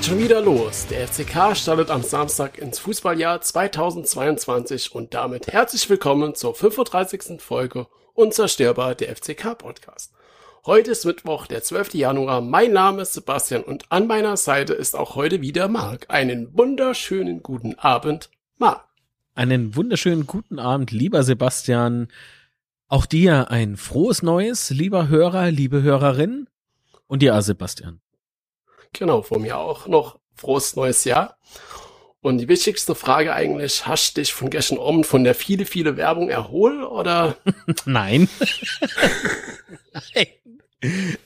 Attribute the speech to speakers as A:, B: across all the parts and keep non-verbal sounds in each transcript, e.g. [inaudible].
A: Geht schon wieder los. Der FCK startet am Samstag ins Fußballjahr 2022 und damit herzlich willkommen zur 35. Folge Unzerstörbar der FCK Podcast. Heute ist Mittwoch, der 12. Januar. Mein Name ist Sebastian und an meiner Seite ist auch heute wieder Marc. Einen wunderschönen guten Abend, Marc.
B: Einen wunderschönen guten Abend, lieber Sebastian. Auch dir ein frohes Neues, lieber Hörer, liebe Hörerin. Und dir, Sebastian.
A: Genau, von mir auch noch frohes neues Jahr. Und die wichtigste Frage eigentlich, hast du dich von gestern Abend von der viele, viele Werbung erholt oder? [laughs]
B: Nein. Nein.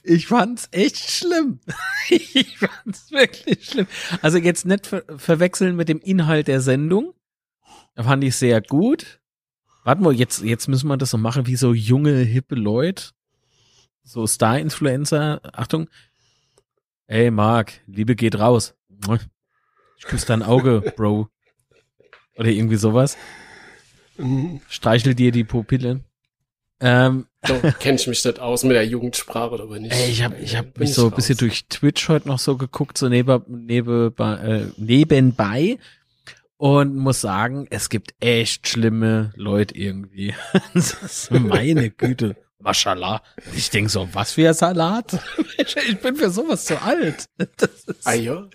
B: Ich fand's echt schlimm. [laughs] Ich fand's wirklich schlimm. Also jetzt nicht ver verwechseln mit dem Inhalt der Sendung. Da fand ich sehr gut. Warte mal, jetzt, jetzt müssen wir das so machen wie so junge, hippe Leute. So Star-Influencer. Achtung. Ey, Marc, Liebe geht raus. Ich küsse dein Auge, Bro. Oder irgendwie sowas. Streichel dir die Pupillen. Ähm,
A: so, kenn ich mich nicht aus mit der Jugendsprache oder bin ich?
B: Ey, ich habe ich hab mich so ein bisschen durch Twitch heute noch so geguckt, so neben, neben, äh, nebenbei und muss sagen, es gibt echt schlimme Leute irgendwie. [laughs] meine Güte. Mashallah. Ich denk so, was für ein Salat? [laughs] Ich bin für sowas zu alt. [laughs] Das ist,
A: ah, ja?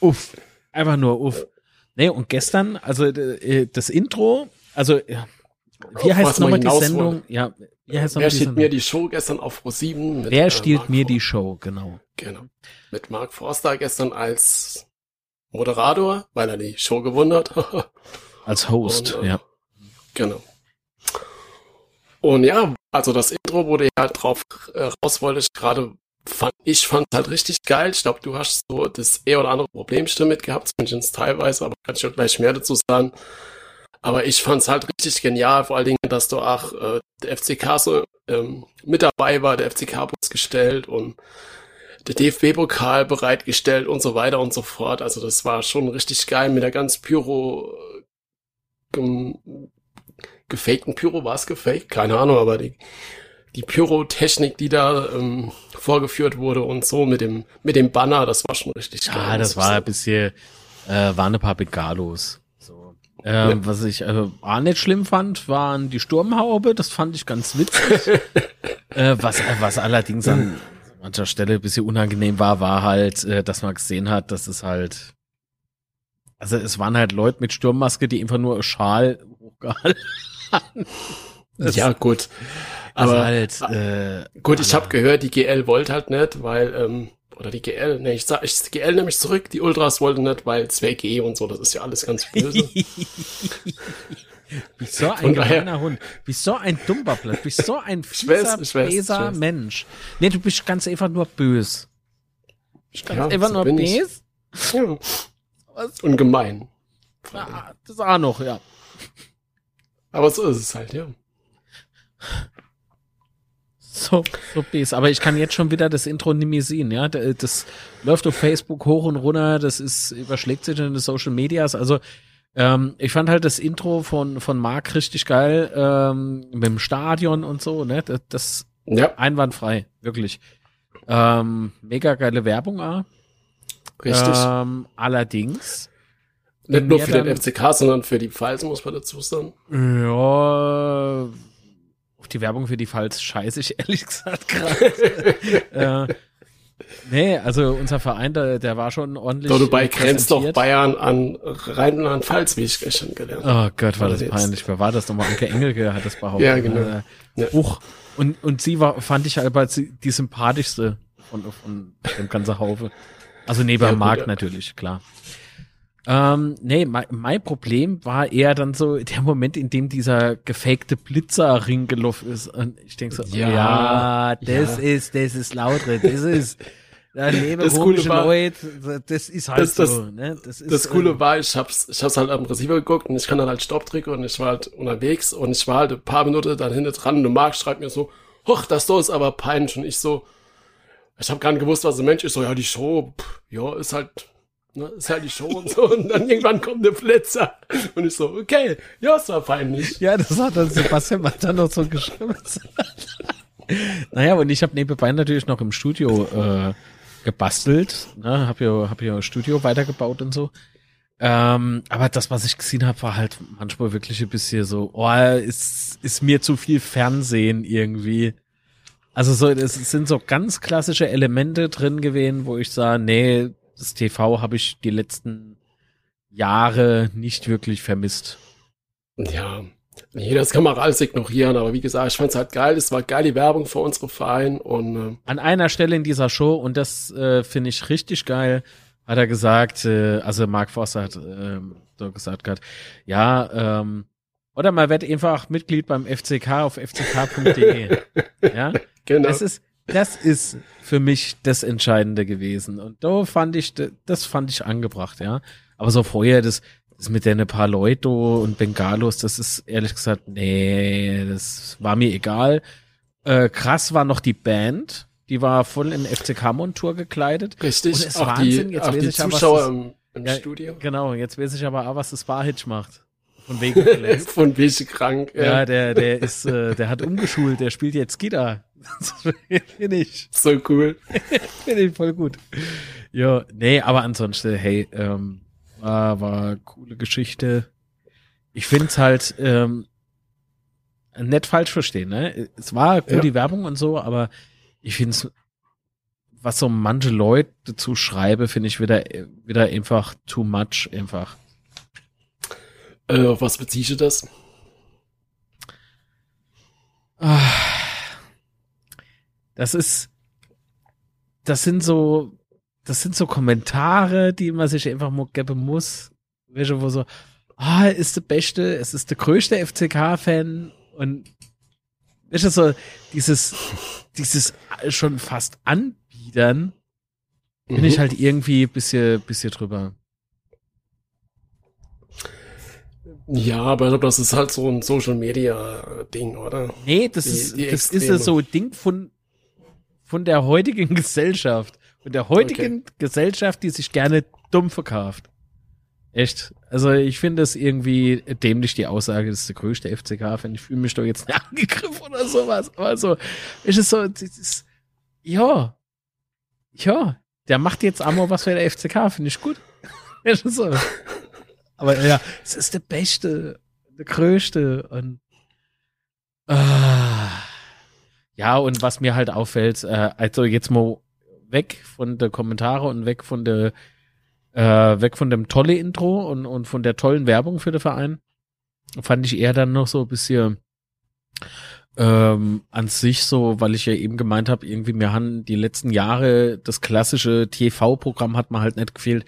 B: Uff. Einfach nur uff. Nee, und gestern, also äh, das Intro, also wie
A: Auf
B: heißt nochmal die Sendung? Ja,
A: wie heißt Wer stiehlt mir die Show gestern auf Pro7?
B: Wer stiehlt äh, mir die Show, genau.
A: Genau. Mit Mark Forster gestern als Moderator, weil er die Show gewonnen hat. [laughs]
B: als Host, und, äh, ja.
A: Genau. Und ja, also das Intro, wo du halt drauf äh, raus wolltest, gerade fand ich fand halt richtig geil. Ich glaube, du hast so das eher oder andere Problemstimme mit gehabt, zumindest teilweise, aber kann ich auch gleich mehr dazu sagen. Aber ich fand's halt richtig genial, vor allen Dingen, dass du auch äh, der FCK so ähm, mit dabei war, der FCK-Bus gestellt und der DFB-Pokal bereitgestellt und so weiter und so fort. Also das war schon richtig geil mit der ganz Pyro ähm, gefakten Pyro, war es gefaked? Keine Ahnung, aber die, die Pyrotechnik, die da ähm, vorgeführt wurde und so mit dem, mit dem Banner, das war schon richtig
B: geil. Ja, das war ein bisschen, äh, waren ein paar Bengalos. So. Ähm, ja. Was ich äh, auch nicht schlimm fand, waren die Sturmhaube, das fand ich ganz witzig. [laughs] äh, was, was allerdings an mancher Stelle ein bisschen unangenehm war, war halt, äh, dass man gesehen hat, dass es halt also es waren halt Leute mit Sturmmaske, die einfach nur Schal hochgehalten [laughs]
A: ja, gut. Aber
B: halt, äh,
A: gut, ich habe gehört, die GL wollte halt nicht, weil, ähm, oder die GL, ne, ich sag, ich GL nämlich zurück, die Ultras wollten nicht, weil 2G und so, das ist ja alles ganz böse. [laughs]
B: bist so ein gemeiner Hund. Bist so ein dummer Blatt. Bist so ein [laughs] fieser, böser Mensch. Nee, du bist ganz einfach nur bös.
A: Ich ganz ja, einfach so nur bös. Ja. Und gemein.
B: Ah, das auch noch, ja.
A: Aber so ist es halt, ja.
B: So, so bis. Aber ich kann jetzt schon wieder das Intro nicht mehr sehen, ja. Das läuft auf Facebook hoch und runter, das ist, überschlägt sich in den Social Medias. Also, ähm, ich fand halt das Intro von, von Marc richtig geil, ähm, mit dem Stadion und so, ne. Das, das ja. einwandfrei, wirklich. Ähm, mega geile Werbung, ah.
A: Richtig.
B: Ähm, allerdings
A: nicht nur für den FCK, sondern für die Pfalz, muss man dazu sagen.
B: Ja, auf die Werbung für die Pfalz scheiße ich [laughs] ehrlich gesagt gerade. [laughs] äh, nee, also unser Verein, der, der war schon ordentlich.
A: Doch, du bei grenzt doch Bayern an Rheinland-Pfalz, wie ich gestern gelernt
B: habe. Oh Gott, war das peinlich. Wer war das nochmal? Anke Engelke hat das behauptet.
A: Ja, genau. Äh.
B: Uch. Und, und sie war, fand ich aber die sympathischste von, von dem ganzen Haufe. Also neben ja, Markt ja. natürlich, klar. Ähm, nee, mein, mein Problem war eher dann so der Moment, in dem dieser gefakte Blitzerring gelaufen ist. Und ich denke so, ja, ja das ja. ist, das ist lautre, das ist, da das komische war, Leute, das ist halt das, so, ne?
A: Das, ist, das Coole äh, war, ich hab's, ich hab's halt am Receiver geguckt und ich kann dann halt Stopp drücken und ich war halt unterwegs und ich war halt ein paar Minuten dann hinten dran und Marc schreibt mir so, hoch, das da ist aber peinlich und ich so, ich habe gar nicht gewusst, was ein Mensch ist, so, ja, die Show, pff, ja, ist halt, Ne, ist halt die Show und so. Und dann irgendwann kommt der Flitzer. Und ich so, okay, ja, es war peinlich.
B: Ja, das hat dann Sebastian dann noch so geschrieben. naja, und ich habe nebenbei natürlich noch im Studio äh, gebastelt, ne, hab ja, hab ja Studio weitergebaut und so. Ähm, aber das, was ich gesehen habe, war halt manchmal wirklich ein bisschen so, oh, ist, ist mir zu viel Fernsehen irgendwie. Also so, es sind so ganz klassische Elemente drin gewesen, wo ich sage, nee, das TV habe ich die letzten Jahre nicht wirklich vermisst.
A: Ja, nee, das kann man alles ignorieren, aber wie gesagt, ich fand's halt geil, es war geile Werbung für unsere Verein und äh,
B: An einer Stelle in dieser Show, und das äh, finde ich richtig geil, hat er gesagt, äh, also Mark Forster hat äh, so gesagt gehabt, ja, ähm, oder man wird einfach Mitglied beim FCK auf fck.de. [laughs] ja,
A: genau.
B: das ist, das ist für mich das Entscheidende gewesen. Und da fand ich, das fand ich angebracht, ja. Aber so vorher, das, das mit den paar Leute und Bengalos, das ist ehrlich gesagt, nee, das war mir egal. Äh, krass war noch die Band. Die war voll in FCK-Montur gekleidet.
A: Richtig,
B: Und es
A: auch
B: Wahnsinn,
A: die,
B: jetzt
A: auch
B: weiß
A: die
B: ich ja,
A: Zuschauer
B: das-
A: im, im
B: Ja,
A: Studio.
B: Genau, jetzt weiß ich aber auch, was das Barhitch macht. Von [laughs] wegen.
A: Von welche krank.
B: ja,
A: äh,
B: der, der ist, äh, der hat umgeschult, der spielt jetzt Gitarre. Finde ich,
A: so cool. [laughs]
B: finde ich voll gut. Ja, nee, aber ansonsten, hey, ähm, war, war coole Geschichte. Ich find's halt, ähm, nicht falsch verstehen, ne? Es war gut
A: Ja.
B: die Werbung und so, aber ich find's, was so manche Leute dazu schreibe, finde ich wieder, wieder einfach too much, einfach.
A: Äh, auf was beziehst du das?
B: Ah. Das ist, das sind so, das sind so Kommentare, die man sich einfach mal geben muss. Welche, wo so, ah, ist der Beste, es ist der größte FCK-Fan und weißt du, so dieses, dieses schon fast Anbiedern, bin
A: Mhm.
B: ich halt irgendwie ein bisschen, bisschen drüber.
A: Ja, aber ich glaube, das ist halt so ein Social Media Ding, oder?
B: Nee, das
A: Die-
B: ist,
A: die
B: das ist
A: Extreme.
B: so ein Ding von, von der heutigen [laughs] Gesellschaft. Von der heutigen Gesellschaft, die sich gerne dumm verkauft. Echt. Also ich finde das irgendwie dämlich, die Aussage, das ist der größte FCK-Fan. Ich fühle mich doch jetzt [laughs] nicht angegriffen oder sowas. Aber so, ist es so, ist, ja, ja, der macht jetzt einmal was für der FCK, finde ich gut. [laughs] Ist es so. Aber ja, es ist der Beste, der Größte und ah, ja, und was mir halt auffällt, äh, also jetzt mal weg von der Kommentare und weg von der äh, weg von dem tolle Intro und, und von der tollen Werbung für den Verein, fand ich eher dann noch so ein bisschen ähm, an sich so, weil ich ja eben gemeint habe, irgendwie mir haben die letzten Jahre das klassische TV-Programm hat mir halt nicht gefehlt.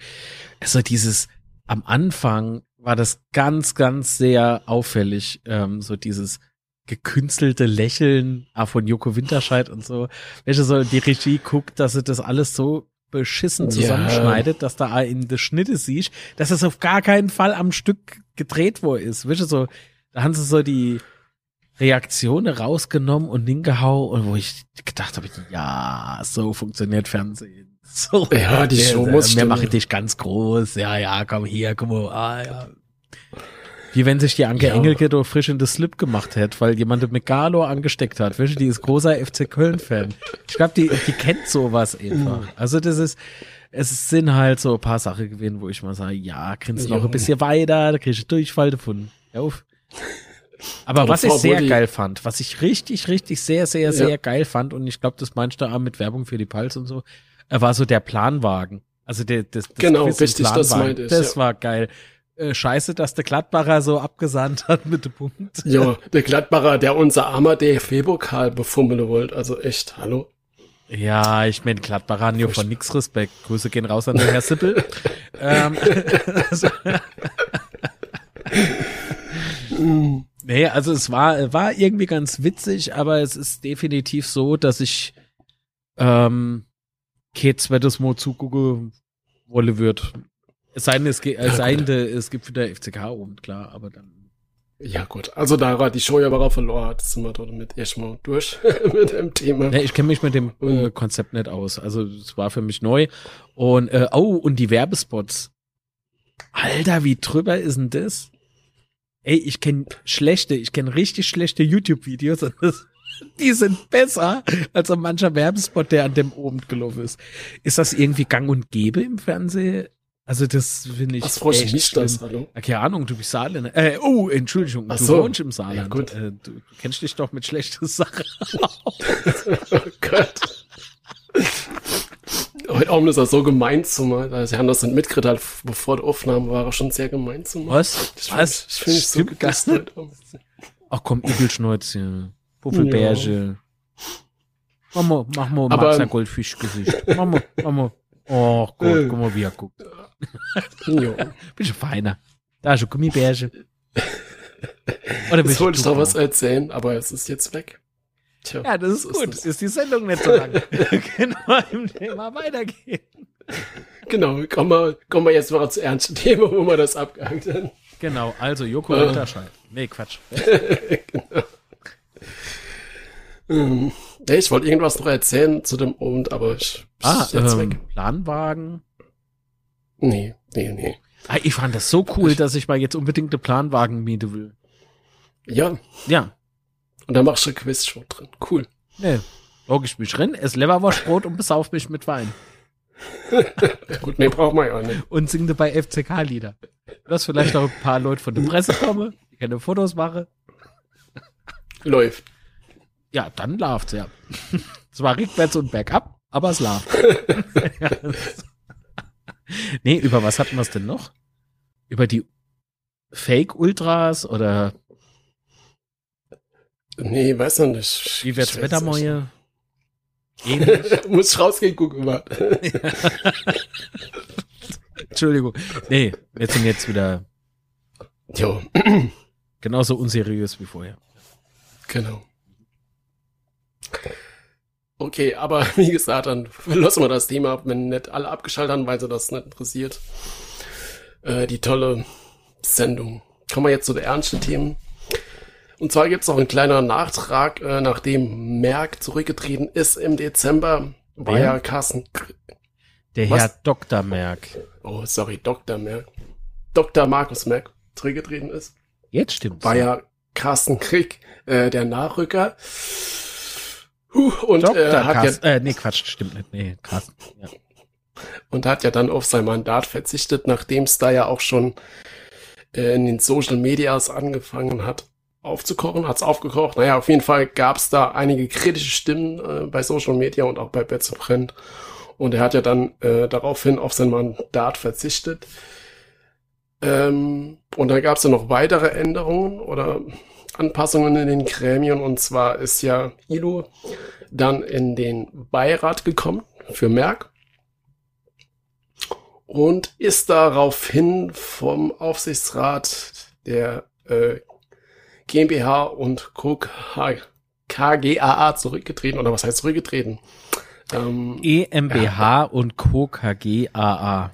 B: Also dieses am Anfang war das ganz, ganz sehr auffällig, ähm, so dieses gekünstelte Lächeln ah, von Joko Winterscheid und so. Welche so die Regie guckt, dass sie das alles so beschissen
A: Ja.
B: zusammenschneidet, dass da in der Schnitte siehst, dass es auf gar keinen Fall am Stück gedreht wo ist. Weißt du, so, da haben sie so die Reaktionen rausgenommen und hingehauen und wo ich gedacht habe, ja, so funktioniert Fernsehen. [laughs] So,
A: Ja, die Show muss
B: Wir machen dich ganz groß. Ja, ja, komm hier, komm mal, ah, ja. Wie wenn sich die Anke
A: Ja.
B: Engelke doch frisch in das Slip gemacht hätte, weil jemand mit Megalo angesteckt hat. Weißt du, die ist großer FC Köln-Fan. Ich glaube, die, die kennt sowas einfach.
A: Mhm.
B: Also das ist, es sind halt so ein paar Sachen gewesen, wo ich mal sage, ja, grinst noch ein bisschen weiter, da kriegst du Durchfall davon. Hör auf. Aber was ich sehr geil fand, was ich richtig, richtig sehr, sehr,
A: Ja.
B: sehr geil fand, und ich glaube, das meinst du auch mit Werbung für die Pulse und so, äh, war so der Planwagen. Also der, das, das
A: Genau, richtig, das meinte ich,
B: Das
A: ja.
B: war geil. Äh, scheiße, dass der Gladbacher so abgesandt hat mit dem Punkt.
A: Ja, der Gladbacher, der unser armer DFB-Pokal befummeln wollte. Also echt, hallo?
B: Ja, ich meine, Gladbacher haben ja von nix Respekt. Grüße gehen raus an den Herr Sippel. [laughs] ähm, also, [laughs] nee, also es war, war irgendwie ganz witzig, aber es ist definitiv so, dass ich ähm, kein zweites Mal zugucken wolle wird. Es sei denn, es, ge- es,
A: Ja,
B: sei denn, es gibt wieder FCK und klar, aber dann.
A: Ja gut, also da war die Show ja aber verloren hat, sind wir dort mit erstmal durch [laughs] mit dem Thema.
B: Ne, ich kenne mich mit dem äh. Konzept nicht aus. Also es war für mich neu. Und äh, oh, und die Werbespots. Alter, wie drüber ist denn das? Ey, ich kenne schlechte, ich kenne richtig schlechte YouTube-Videos und das, [laughs] Die sind besser als so mancher Werbespot, der an dem oben gelaufen ist. Ist das irgendwie gang und gäbe im Fernsehen? Also das finde ich.
A: Was freut mich
B: schlimm.
A: das, hallo?
B: Ja, keine Ahnung, du bist Saarländer. Äh, oh, Entschuldigung,
A: Ach
B: du
A: so.
B: wohnst im Saarland.
A: Ja, gut.
B: Äh, du kennst dich doch mit schlechten Sachen. [laughs]
A: Oh Gott. Heute Abend ist er so gemein zu mal. Also, sie haben das nicht mitgekriegt, halt, bevor die Aufnahme war, er schon sehr gemein zu mal.
B: Was?
A: Ich
B: Was?
A: Ich finde es so heute Abend.
B: Ach komm, Übelschnäuzchen, Puffelbärche. Mach mal, mach mal
A: Aber-
B: Max ein Goldfischgesicht. Mach mal, mach mal. Oh Gott,
A: Äh.
B: guck mal, wie er guckt.
A: Jo. [laughs]
B: Bist du feiner. Da ist ein Gummibärche. Oder bist
A: Jetzt wollte ich noch was erzählen, aber es ist jetzt weg. Tja,
B: Ja, das ist gut.
A: das.
B: Ist die Sendung nicht so lang. [laughs] genau im Thema weitergehen.
A: Genau, kommen wir, kommen wir jetzt mal zu ernsten Thema, wo wir das abgehakt haben.
B: Genau, also Joko
A: Äh.
B: Unterscheid. Nee, Quatsch. [laughs]
A: Ähm, nee, ich wollte irgendwas noch erzählen zu dem Abend, aber ich
B: Ah,
A: ist jetzt
B: ähm,
A: weg.
B: Planwagen.
A: Nee, nee, nee.
B: Ah, ich fand das so cool, dass ich mal jetzt unbedingt eine Planwagen miete will.
A: Ja,
B: Ja,
A: und da machst du Quizshow drin. Cool.
B: nee. Log ich mich rein, ess Leberwurstbrot und besauf mich mit Wein. [laughs]
A: Gut, nee, braucht man ja nicht.
B: Und sing dabei FCK-Lieder. Dass vielleicht noch ein paar Leute von der Presse kommen, die keine Fotos machen.
A: Läuft.
B: Ja, dann läuft's, ja. [laughs] Zwar rückwärts und bergab, aber es läuft. [laughs] nee, über was hatten wir es denn noch? Über die Fake-Ultras oder
A: Nee, weiß noch nicht.
B: wie wird's
A: Ich weiß
B: Wetter
A: nicht.
B: morgen? [laughs] Ähnlich.
A: Muss ich rausgehen, gucken mal.
B: Entschuldigung. Nee, wir sind jetzt wieder
A: Jo,
B: genauso unseriös wie vorher.
A: genau. Okay, aber [laughs] wie gesagt, dann lassen wir das Thema wenn nicht alle abgeschaltet haben, weil sie das nicht interessiert. Äh, die tolle Sendung. Kommen wir jetzt zu den ernsten Themen. Und zwar gibt's noch einen kleinen Nachtrag, äh, nachdem Merck zurückgetreten ist im Dezember, war ja Carsten,
B: Der
A: Was?
B: Herr Dr. Merck.
A: oh sorry, Dr. Merck, Dr. Markus Merck zurückgetreten ist.
B: Jetzt stimmt's.
A: war ja Carsten Krieg äh, der Nachrücker. Und,
B: Dr.
A: äh, hat ja,
B: Carsten, äh, nee, Quatsch, stimmt nicht. Nee, Carsten. Ja. [laughs]
A: und hat ja dann auf sein Mandat verzichtet, nachdem es da ja auch schon äh, in den Social Medias angefangen hat aufzukochen, hat's aufgekocht. Naja, auf jeden Fall gab's da einige kritische Stimmen äh, bei Social Media und auch bei Betze Print. Und er hat ja dann äh, daraufhin auf sein Mandat verzichtet. Ähm, und dann gab's ja noch weitere Änderungen oder Anpassungen in den Gremien. Und zwar ist ja Ilo dann in den Beirat gekommen für Merck und ist daraufhin vom Aufsichtsrat der äh, GmbH und Co. KGAA zurückgetreten. Oder was heißt zurückgetreten? Ähm,
B: EMBH und Co. KGAA.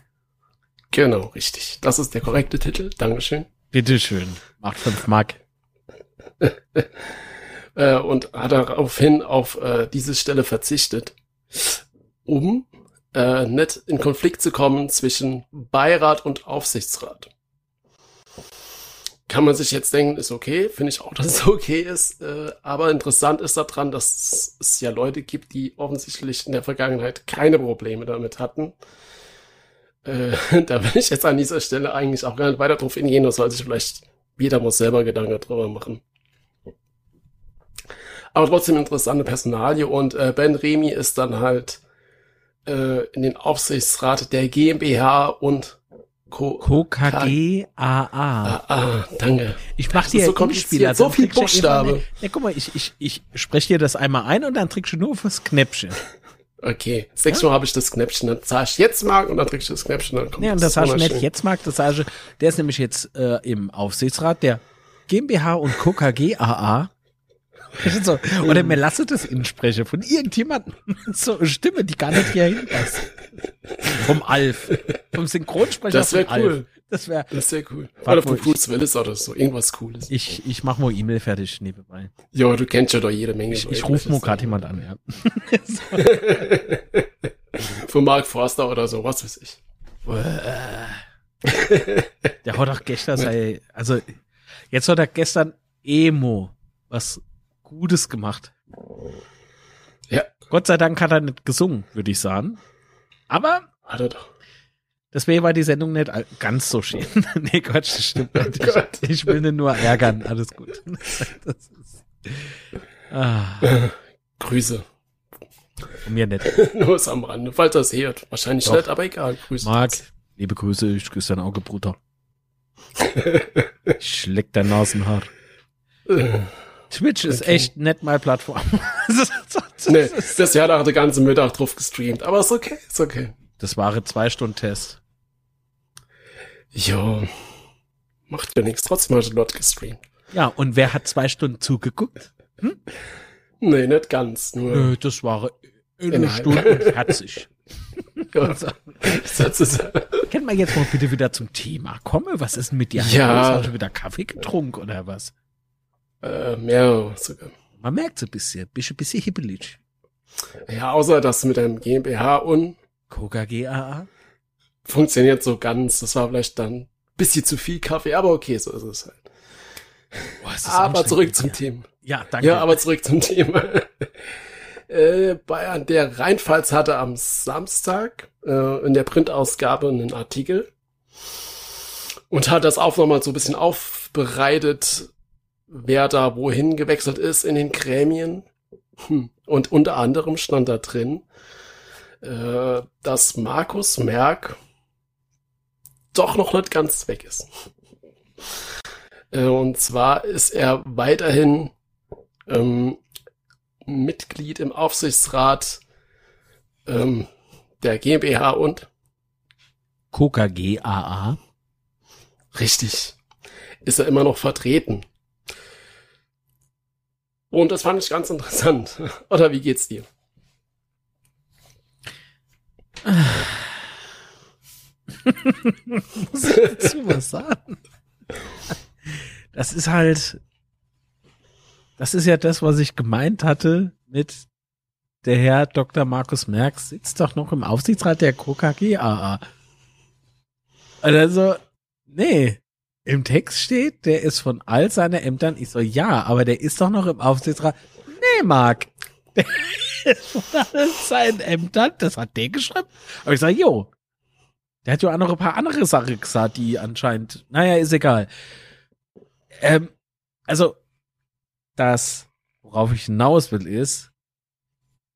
A: genau, richtig. Das ist der korrekte Titel. Dankeschön.
B: Bitteschön. Macht fünf Mark. [laughs]
A: Äh, und hat daraufhin auf äh, diese Stelle verzichtet, um äh, nicht in Konflikt zu kommen zwischen Beirat und Aufsichtsrat. Kann man sich jetzt denken, ist okay, finde ich auch, [laughs] dass es okay ist, äh, aber interessant ist daran, dass es ja Leute gibt, die offensichtlich in der Vergangenheit keine Probleme damit hatten. Äh, [laughs] da will ich jetzt an dieser Stelle eigentlich auch gar nicht weiter drauf hingehen, das soll sich vielleicht jeder muss selber Gedanken drüber machen. Aber trotzdem interessante Personalie und äh, Ben Remy ist dann halt äh, in den Aufsichtsrat der GmbH und Co.
B: Co. KGAA.
A: Ah, ah, danke.
B: Ich mach
A: Das
B: dir
A: so kompliziert, so viel
B: du
A: Buchstabe.
B: Ja, guck mal, ich, ich, ich spreche dir das einmal ein und dann trickst du nur fürs Knäppchen.
A: Okay, sechsmal habe ich das Knäppchen, dann zahle ich jetzt mal und dann krieg ich das Knäppchen, dann kommt
B: Ja, und das hast du nicht jetzt, Marc, das sage der ist nämlich jetzt äh, im Aufsichtsrat der GmbH und Co. KGAA. [laughs] so, oder mir lasse das Inspreche von irgendjemandem. [laughs] So eine Stimme, die gar nicht hier hinpasst. Vom Alf. Vom Synchronsprecher
A: Das wär
B: von Alf.
A: cool.
B: Das wäre.
A: Das sehr cool. Oder von Bruce Willis oder so, irgendwas Cooles.
B: Ich, ich mach mal E-Mail fertig nebenbei.
A: Jo, du kennst ja doch jede Menge.
B: Ich, ich rufe mal gerade jemand an, ja. [laughs]
A: Von Mark Forster oder so, was weiß ich.
B: Der hat doch gestern sei, also jetzt hat er gestern Emo was Gutes gemacht.
A: Ja.
B: Gott sei Dank hat er nicht gesungen, würde ich sagen. Aber
A: Hat er doch.
B: deswegen war die Sendung nicht ganz so schön. [laughs] nee, Quatsch, das stimmt nicht.
A: Oh Gott.
B: Ich, ich will ihn nur ärgern. Alles gut. [laughs] Das ist, ah,
A: Grüße.
B: von mir nicht. [laughs]
A: Nur ist am Rande, falls es hört. Wahrscheinlich
B: Doch.
A: nicht, aber egal. Grüße.
B: Marc, liebe Grüße, ich küsse dein Auge, Bruder. Ich schleck dein Nasenhaar. Twitch ist
A: Okay.
B: echt nicht meine Plattform. [laughs]
A: nee, das Jahr hat den ganzen Mittag drauf gestreamt. Aber ist okay, ist okay.
B: Das war ein zwei Stunden Test.
A: Jo. Macht ja nichts. Trotzdem hat er dort gestreamt.
B: Ja, und wer hat zwei Stunden zugeguckt?
A: Nee, nicht ganz. Nur.
B: Nö, das war eine. Stunde und 40. [laughs]
A: Ja. Das ist,
B: Können wir jetzt mal bitte wieder zum Thema kommen? Was ist denn mit dir?
A: Ja.
B: Hast du wieder Kaffee getrunken oder was?
A: Äh, mehr sogar.
B: Man merkt es ein bisschen. Bist ein bisschen hibbelig.
A: Ja, außer dass mit einem GmbH und
B: Coca GAA?
A: funktioniert so ganz. Das war vielleicht dann ein bisschen zu viel Kaffee, aber okay, so ist es halt.
B: Boah, ist
A: Aber zurück zum
B: dir.
A: Thema.
B: Ja, danke.
A: Ja, aber zurück zum Thema. [laughs] äh, Bayern, der Rheinpfalz hatte am Samstag äh, in der Printausgabe einen Artikel und hat das auch nochmal so ein bisschen aufbereitet, wer da wohin gewechselt ist in den Gremien. Hm. Und unter anderem stand da drin, äh, dass Markus Merck doch noch nicht ganz weg ist. Äh, und zwar ist er weiterhin ähm, Mitglied im Aufsichtsrat ähm, der GmbH und
B: Coca GAA?
A: richtig ist er immer noch vertreten. Und das fand ich ganz interessant. [laughs] Oder wie geht's dir? [laughs]
B: Muss ich dazu was sagen? Das ist halt, das ist ja das, was ich gemeint hatte mit der Herr Dr. Markus Merx sitzt doch noch im Aufsichtsrat der Coca GAA. Also, nee. Im Text steht, der ist von all seinen Ämtern. Ich so, ja, aber der ist doch noch im Aufsichtsrat. Nee, Marc. [laughs] Der ist von all seinen Ämtern. Das hat der geschrieben. Aber ich sag, jo. Der hat ja auch noch ein paar andere Sachen gesagt, die anscheinend, naja, ist egal. Ähm, also, das, worauf ich hinaus will, ist,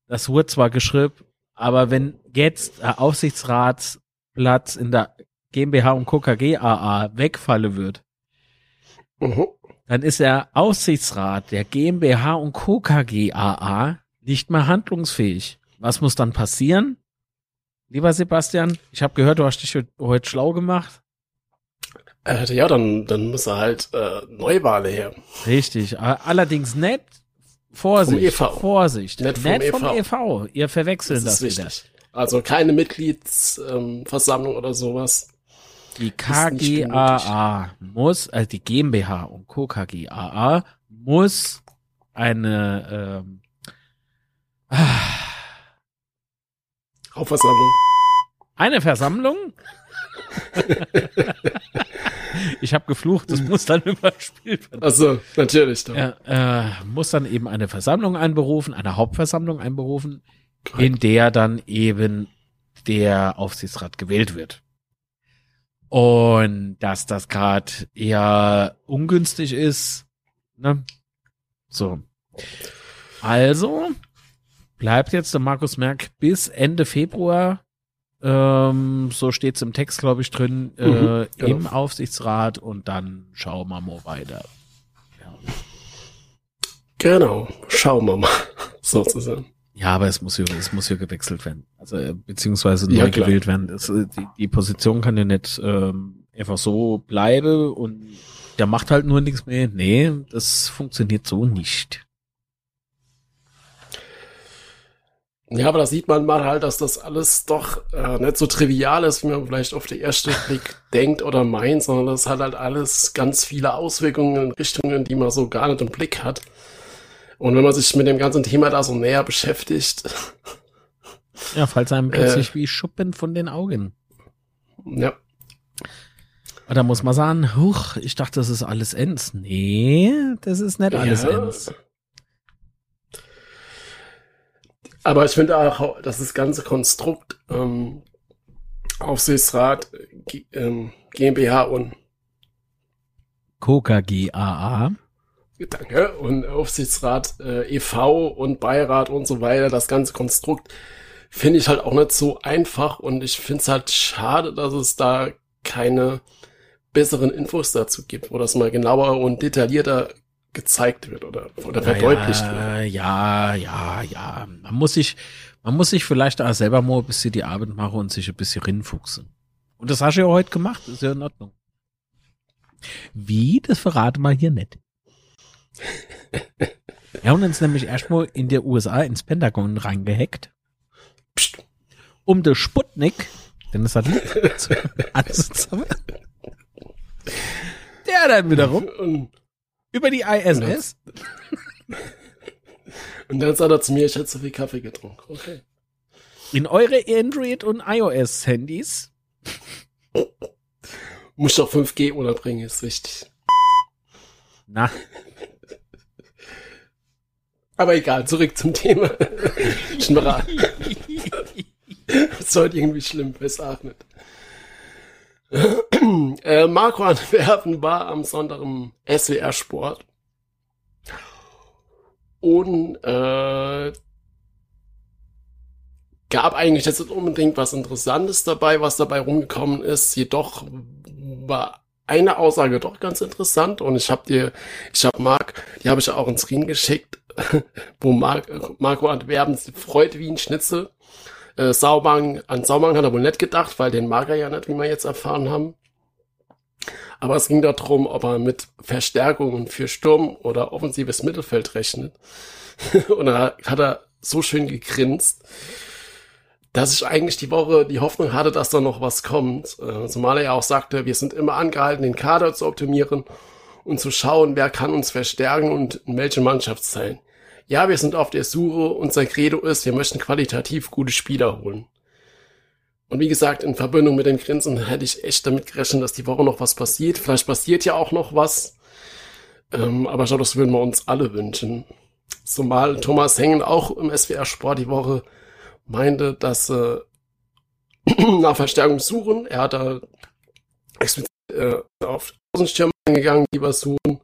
B: das wurde zwar geschrieben, aber wenn jetzt der Aufsichtsratsplatz in der GmbH und Coca GAA wegfallen wird,
A: Mhm.
B: dann ist der Aufsichtsrat der GmbH und Coca GAA nicht mehr handlungsfähig. Was muss dann passieren? Lieber Sebastian, ich habe gehört, du hast dich heute schlau gemacht.
A: Äh, ja, dann, dann muss er halt äh, Neuwahlen her.
B: Richtig, allerdings nicht Vorsicht,
A: Vom EV.
B: Vorsicht,
A: Nicht vom
B: nicht vom
A: EV.
B: EV. Ihr verwechselt
A: Das
B: das,
A: ist
B: wieder.
A: Also keine Mitgliedsversammlung ähm, oder sowas.
B: Die KGAA muss, also die GmbH und Co. KGAA muss eine ähm,
A: Hauptversammlung.
B: eine Versammlung. [laughs] ich habe geflucht, das muss dann überspielt werden.
A: Also, natürlich doch.
B: Er äh, muss dann eben eine Versammlung einberufen, eine Hauptversammlung einberufen,
A: Korrekt.
B: in der dann eben der Aufsichtsrat gewählt wird. Und dass das gerade eher ungünstig ist, ne? So. Also bleibt jetzt der Markus Merck bis Ende Februar, ähm, so steht's im Text, glaube ich, drin, äh,
A: Mhm, genau.
B: im Aufsichtsrat und dann schauen wir mal weiter. Ja.
A: Genau. Schauen wir mal. [laughs] Sozusagen.
B: Ja, aber es muss hier, es muss hier gewechselt werden. Also äh, beziehungsweise neu
A: Ja,
B: gewählt werden. Es, äh, die, die Position kann ja nicht ähm, einfach so bleiben und der macht halt nur nichts mehr. Nee, das funktioniert so nicht.
A: Ja, aber da sieht man mal halt, dass das alles doch äh, nicht so trivial ist, wie man vielleicht auf den ersten Blick denkt oder meint, sondern das hat halt alles ganz viele Auswirkungen in Richtungen, die man so gar nicht im Blick hat. Und wenn man sich mit dem ganzen Thema da so näher beschäftigt,
B: Ja, falls einem
A: Äh.
B: plötzlich wie Schuppen von den Augen.
A: ja,
B: Und da muss man sagen, huch, ich dachte, das ist alles ends. Nee, das ist nicht alles
A: Ja.
B: ends.
A: Aber ich finde auch, dass das ganze Konstrukt ähm, Aufsichtsrat, G ähm, GmbH und
B: Coca GAA.
A: Danke. Und Aufsichtsrat äh, e.V. und Beirat und so weiter, das ganze Konstrukt finde ich halt auch nicht so einfach und ich finde es halt schade, dass es da keine besseren Infos dazu gibt, wo das mal genauer und detaillierter gezeigt wird oder, oder verdeutlicht
B: naja, wird. Ja, ja, ja. Man muss sich, man muss sich vielleicht auch selber mal ein bisschen die Arbeit machen und sich ein bisschen rinfuchsen. Und das hast du ja heute gemacht, ist ja in Ordnung. Wie? Das verrate mal hier nicht. Wir haben uns nämlich erstmal in der USA ins Pentagon reingehackt. Psst. Um der Sputnik, denn das hat [laughs] anzusammeln. Der dann wiederum über die ISS.
A: Und dann [laughs] sagt er zu mir, ich hätte zu viel Kaffee getrunken. Okay.
B: In eure Android- und iOS-Handys.
A: Muss doch 5G unterbringen, ist richtig.
B: Na.
A: Aber egal, zurück zum Thema. Das ist heute irgendwie schlimm, weiß auch nicht. äh, Marco Antwerpen war am Sonntag im SWR Sport. Und äh, gab eigentlich jetzt nicht unbedingt was Interessantes dabei, was dabei rumgekommen ist. Jedoch war eine Aussage doch ganz interessant und ich habe dir, ich habe Marc, die habe ich auch ins Screen geschickt, [laughs] wo Marc, Marco Antwerpen freut wie ein Schnitzel. Äh, Saubang, an Saubang hat er wohl nicht gedacht, weil den mag er ja nicht, wie wir jetzt erfahren haben. Aber es ging darum, ob er mit Verstärkungen für Sturm oder offensives Mittelfeld rechnet. [laughs] und da hat er so schön gegrinst, dass ich eigentlich die Woche die Hoffnung hatte, dass da noch was kommt. Äh, zumal er ja auch sagte, wir sind immer angehalten, den Kader zu optimieren und zu schauen, wer kann uns verstärken und in welche Mannschaftsteilen. Ja, wir sind auf der Suche. Unser Credo ist, wir möchten qualitativ gute Spieler holen. Und wie gesagt, in Verbindung mit den Grinsen hätte ich echt damit gerechnet, dass die Woche noch was passiert. Vielleicht passiert ja auch noch was. Ähm, aber ich glaube, das würden wir uns alle wünschen. Zumal Thomas Hengen auch im SWR Sport die Woche meinte, dass äh, [clears throat] nach Verstärkung suchen. Er hat da explizit äh, auf Außenstürmer gegangen, die was suchen.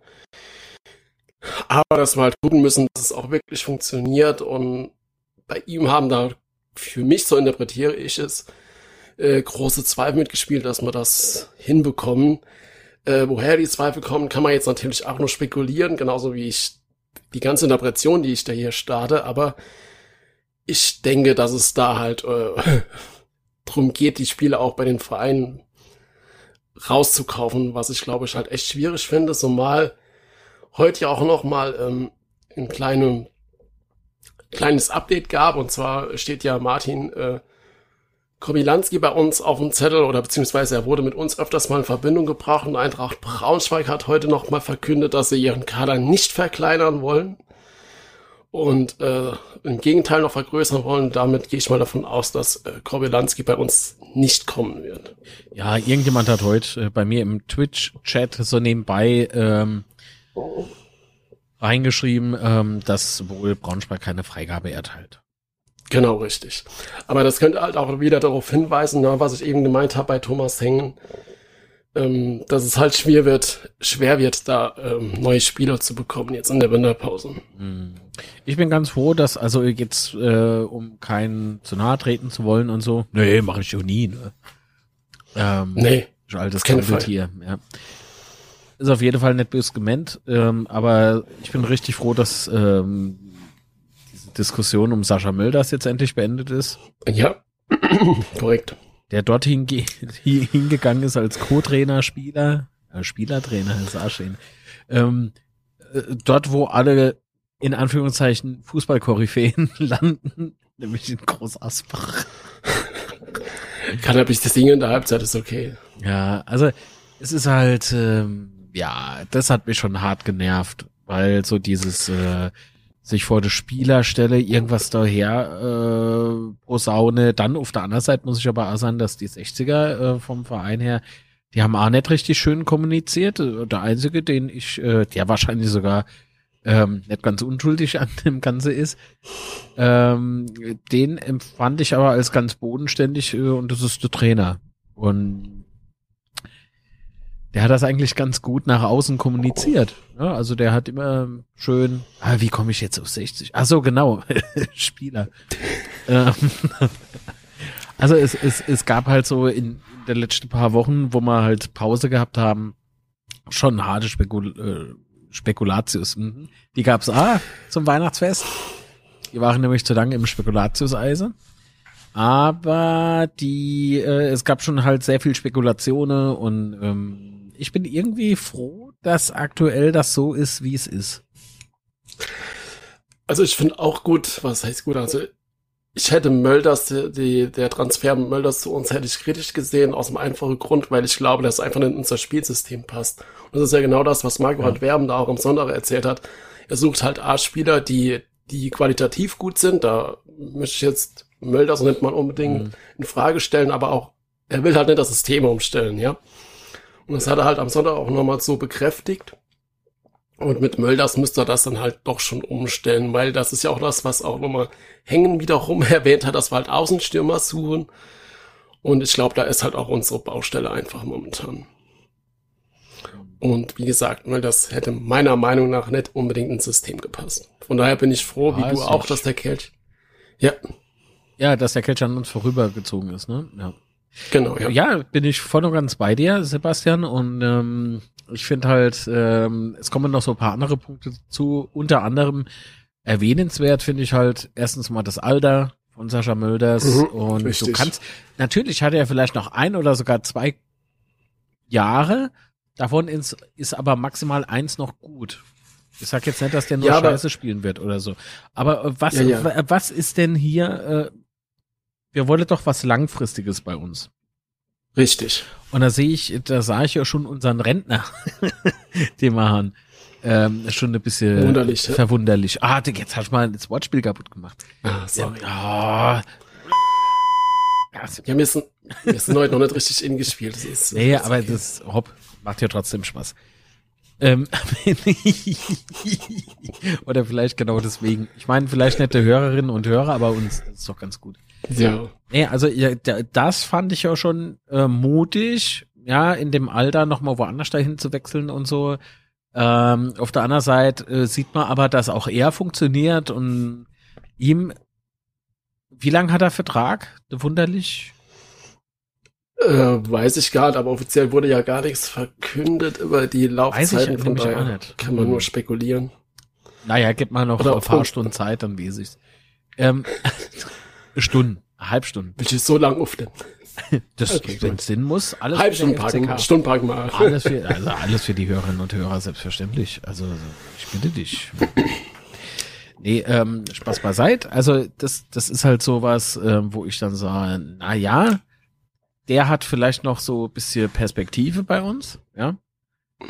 A: Aber dass wir halt gucken müssen, dass es auch wirklich funktioniert. Und bei ihm haben da, für mich so interpretiere ich es, äh, große Zweifel mitgespielt, dass wir das hinbekommen. Äh, woher die Zweifel kommen, kann man jetzt natürlich auch nur spekulieren, genauso wie ich die ganze Interpretation, die ich da hier starte. Aber ich denke, dass es da halt äh, [laughs] drum geht, die Spiele auch bei den Vereinen rauszukaufen, was ich glaube ich halt echt schwierig finde, so mal heute ja auch noch mal ähm, ein kleine, kleines Update gab. Und zwar steht ja Martin äh, Komilanski bei uns auf dem Zettel oder beziehungsweise er wurde mit uns öfters mal in Verbindung gebracht und Eintracht Braunschweig hat heute noch mal verkündet, dass sie ihren Kader nicht verkleinern wollen und äh, im Gegenteil noch vergrößern wollen. Damit gehe ich mal davon aus, dass äh, Korbelanski bei uns nicht kommen wird.
B: Ja, irgendjemand hat heute äh, bei mir im Twitch-Chat so nebenbei ähm, reingeschrieben, ähm, dass wohl Braunschweig keine Freigabe erteilt.
A: Genau, richtig. Aber das könnte halt auch wieder darauf hinweisen, na, was ich eben gemeint habe bei Thomas Hengen, ähm, dass es halt schwer wird, schwer wird, da ähm, neue Spieler zu bekommen jetzt in der Winterpause. Hm.
B: Ich bin ganz froh, dass also jetzt, äh, um keinen zu nahe treten zu wollen und so, nee, mache ich ja nie. Ne?
A: Ähm, nee,
B: altes Kampftier. Ja ist auf jeden Fall nicht böse gemeint, ähm, aber ich bin richtig froh, dass ähm, diese Diskussion um Sascha Mölders jetzt endlich beendet ist.
A: Ja, [clears throat] korrekt.
B: Der dort hinge hingegangen ist als Co-Trainer, Spieler, äh, Spielertrainer, ist auch schön. Ähm, äh, dort, wo alle in Anführungszeichen Fußballkoryphäen [laughs] landen, nämlich in Groß Asbach.
A: Kann er bis das Ding in der Halbzeit ist okay.
B: Ja, also es ist halt ähm, ja, das hat mich schon hart genervt, weil so dieses äh, sich vor der Spielerstelle irgendwas daher äh, posaune. Dann auf der anderen Seite muss ich aber auch sagen, dass die 60er äh, vom Verein her, die haben auch nicht richtig schön kommuniziert. Der einzige, den ich, äh, der wahrscheinlich sogar ähm, nicht ganz unschuldig an dem Ganze ist. Ähm, den empfand ich aber als ganz bodenständig äh, und das ist der Trainer. Und der hat das eigentlich ganz gut nach außen kommuniziert. Ja, also der hat immer schön, ah, wie komme ich jetzt auf 60? Ach so, genau, [laughs] Spieler. Ähm, [laughs] also es, es, es gab halt so in, in den letzten paar Wochen, wo wir halt Pause gehabt haben, schon harte Spekul äh, Spekulatius. Mhm. Die gab's auch zum Weihnachtsfest. Die waren nämlich zu lange im Spekulatius-Eise. Aber die, äh, es gab schon halt sehr viel Spekulationen und ähm, ich bin irgendwie froh, dass aktuell das so ist, wie es ist.
A: Also ich finde auch gut, was heißt gut, also ich hätte Mölders, die, der Transfer Mölders zu uns hätte ich kritisch gesehen, aus dem einfachen Grund, weil ich glaube, dass es einfach in unser Spielsystem passt. Und das ist ja genau das, was Marco ja. Werben da auch am Sonntag erzählt hat. Er sucht halt A-Spieler, die, die qualitativ gut sind. Da möchte ich jetzt Mölders nicht mal unbedingt mhm. in Frage stellen, aber auch, er will halt nicht das System umstellen, ja. Und das hat er halt am Sonntag auch nochmal so bekräftigt. Und mit Mölders müsste er das dann halt doch schon umstellen, weil das ist ja auch das, was auch nochmal Hängen wiederum [laughs] erwähnt hat, dass wir halt Außenstürmer suchen. Und ich glaube, da ist halt auch unsere Baustelle einfach momentan. Und wie gesagt, weil das hätte meiner Meinung nach nicht unbedingt ins System gepasst. Von daher bin ich froh, wie du auch, dass der Kelch. Ja.
B: Ja, dass der Kelch an uns vorübergezogen ist, ne? Ja.
A: Genau, ja.
B: Ja, bin ich voll und ganz bei dir, Sebastian. Und ähm, ich finde halt, ähm, es kommen noch so ein paar andere Punkte zu. Unter anderem erwähnenswert finde ich halt erstens mal das Alter von Sascha Mölders. Mhm, und richtig. du kannst, natürlich hat er vielleicht noch ein oder sogar zwei Jahre. Davon ist, ist aber maximal eins noch gut. Ich sag jetzt nicht, dass der nur ja, Scheiße spielen wird oder so. Aber äh, was, ja, ja. was ist denn hier, äh, wir wollen doch was Langfristiges bei uns.
A: Richtig.
B: Und da sehe ich, da sah ich ja schon unseren Rentner, [laughs] den wir haben, ähm, schon ein bisschen Wunderlich, verwunderlich. Ah, jetzt hast du mal das Wortspiel kaputt gemacht.
A: Ah, sorry. Ja, ja, wir sind, wir sind heute noch nicht richtig ingespielt. Das
B: ist, nee, das aber okay. das Hopp macht ja trotzdem Spaß. Ähm, [laughs] oder vielleicht genau deswegen. Ich meine, vielleicht nette Hörerinnen und Hörer, aber uns ist doch ganz gut.
A: Ja.
B: Nee, also ja, das fand ich ja schon äh, mutig, ja, in dem Alter nochmal woanders dahin zu wechseln und so. Ähm, auf der anderen Seite äh, sieht man aber, dass auch er funktioniert und ihm, wie lange hat er Vertrag? Wunderlich.
A: Äh, weiß ich gar nicht, aber offiziell wurde ja gar nichts verkündet über die Laufzeiten. Von daher kann man nur spekulieren.
B: Naja, gibt mal noch Oder ein paar Stunden Zeit, dann weiß ich's. Ähm, [laughs] Stunden, Halbstunden.
A: Welche so lang auf denn? [laughs]
B: Das, okay, wenn Sinn muss,
A: alles Halbstunden packen, Stunden packen mal.
B: Alles für, also alles für die Hörerinnen und Hörer selbstverständlich. Also ich bitte dich. Nee, ähm, Spaß beiseite. Also das, das ist halt sowas, äh, wo ich dann sage, na ja, der hat vielleicht noch so ein bisschen Perspektive bei uns, ja.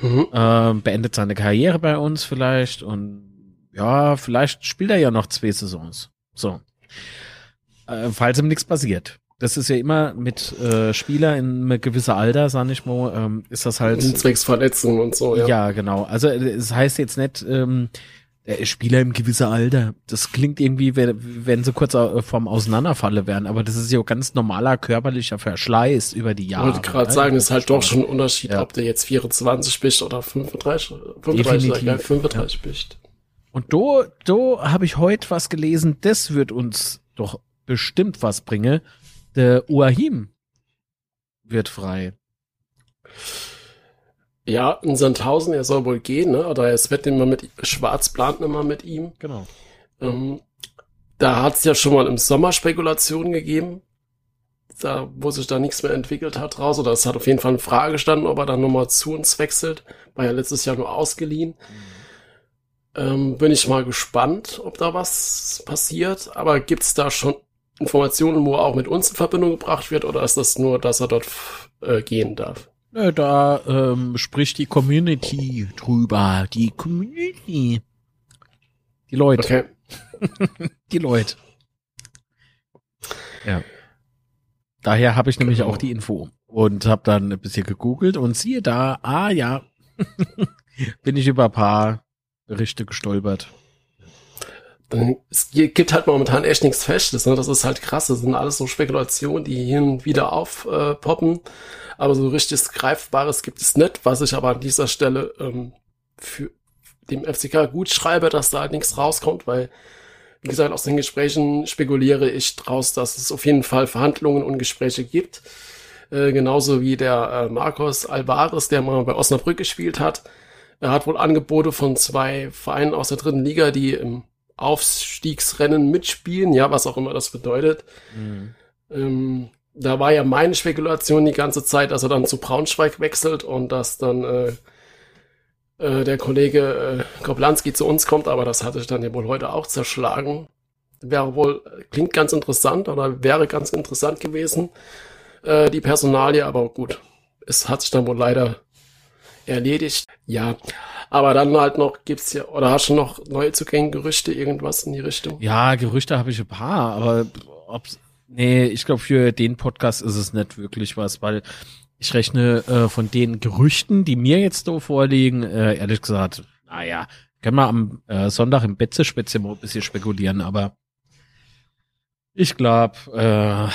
B: Mhm. Ähm, beendet seine Karriere bei uns vielleicht und ja, vielleicht spielt er ja noch zwei Saisons. So. Äh, falls ihm nichts passiert. Das ist ja immer mit äh, Spieler in einem gewissen Alter, sag ich mal, ähm, ist das halt.
A: Zwecks Verletzungen und so, ja.
B: Ja, genau. Also es das heißt jetzt nicht, ähm, Spieler im gewissen Alter. Das klingt irgendwie, wenn sie kurz vom Auseinanderfalle wären, aber das ist ja ganz normaler körperlicher Verschleiß über die Jahre.
A: Ich wollte gerade ne? sagen, es ist halt doch schon ein Unterschied, ja. ob der jetzt 24 bist oder 35, 35, Definitiv. 35 ja. bist.
B: Und do, do habe ich heute was gelesen, das wird uns doch bestimmt was bringen. Der Uahim wird frei.
A: Ja, in Sandhausen, er soll wohl gehen, ne? Oder es wird immer mit Schwarz plant immer mit ihm.
B: Genau.
A: Ähm, da hat es ja schon mal im Sommer Spekulationen gegeben, da, wo sich da nichts mehr entwickelt hat raus. Oder es hat auf jeden Fall in Frage gestanden, ob er dann nochmal zu uns wechselt. War ja letztes Jahr nur ausgeliehen. Mhm. Ähm, bin ich mal gespannt, ob da was passiert. Aber gibt's da schon Informationen, wo er auch mit uns in Verbindung gebracht wird? Oder ist das nur, dass er dort äh, gehen darf?
B: Da ähm, spricht die Community drüber. Die Community. Die Leute. Okay. [laughs] die Leute. Ja. Daher habe ich nämlich genau. auch die Info und habe dann ein bisschen gegoogelt und siehe da, ah ja, [laughs] bin ich über ein paar Berichte gestolpert.
A: Es gibt halt momentan echt nichts Festes. Ne? Das ist halt krass. Das sind alles so Spekulationen, die hin und wieder aufpoppen. Äh, aber so richtiges Greifbares gibt es nicht, was ich aber an dieser Stelle ähm, für dem FCK gut schreibe, dass da halt nichts rauskommt, weil, wie gesagt, aus den Gesprächen spekuliere ich draus, dass es auf jeden Fall Verhandlungen und Gespräche gibt. Äh, genauso wie der äh, Marcos Alvarez, der mal bei Osnabrück gespielt hat. Er hat wohl Angebote von zwei Vereinen aus der dritten Liga, die im Aufstiegsrennen mitspielen, ja, was auch immer das bedeutet. Mhm. Ähm, da war ja meine Spekulation die ganze Zeit, dass er dann zu Braunschweig wechselt und dass dann äh, äh, der Kollege äh, Koblanski zu uns kommt, aber das hatte ich dann ja wohl heute auch zerschlagen. Wäre wohl, klingt ganz interessant oder wäre ganz interessant gewesen, äh, die Personalie, aber gut, es hat sich dann wohl leider erledigt. Ja, aber dann halt noch gibt's ja, oder hast du noch neue Zugänge, Gerüchte, irgendwas in die Richtung?
B: Ja, Gerüchte habe ich ein paar, aber ob's, nee, ich glaube für den Podcast ist es nicht wirklich was, weil ich rechne äh, von den Gerüchten, die mir jetzt so vorliegen, äh, ehrlich gesagt, naja, können wir am äh, Sonntag im Betze speziell ein bisschen spekulieren, aber ich glaube, äh,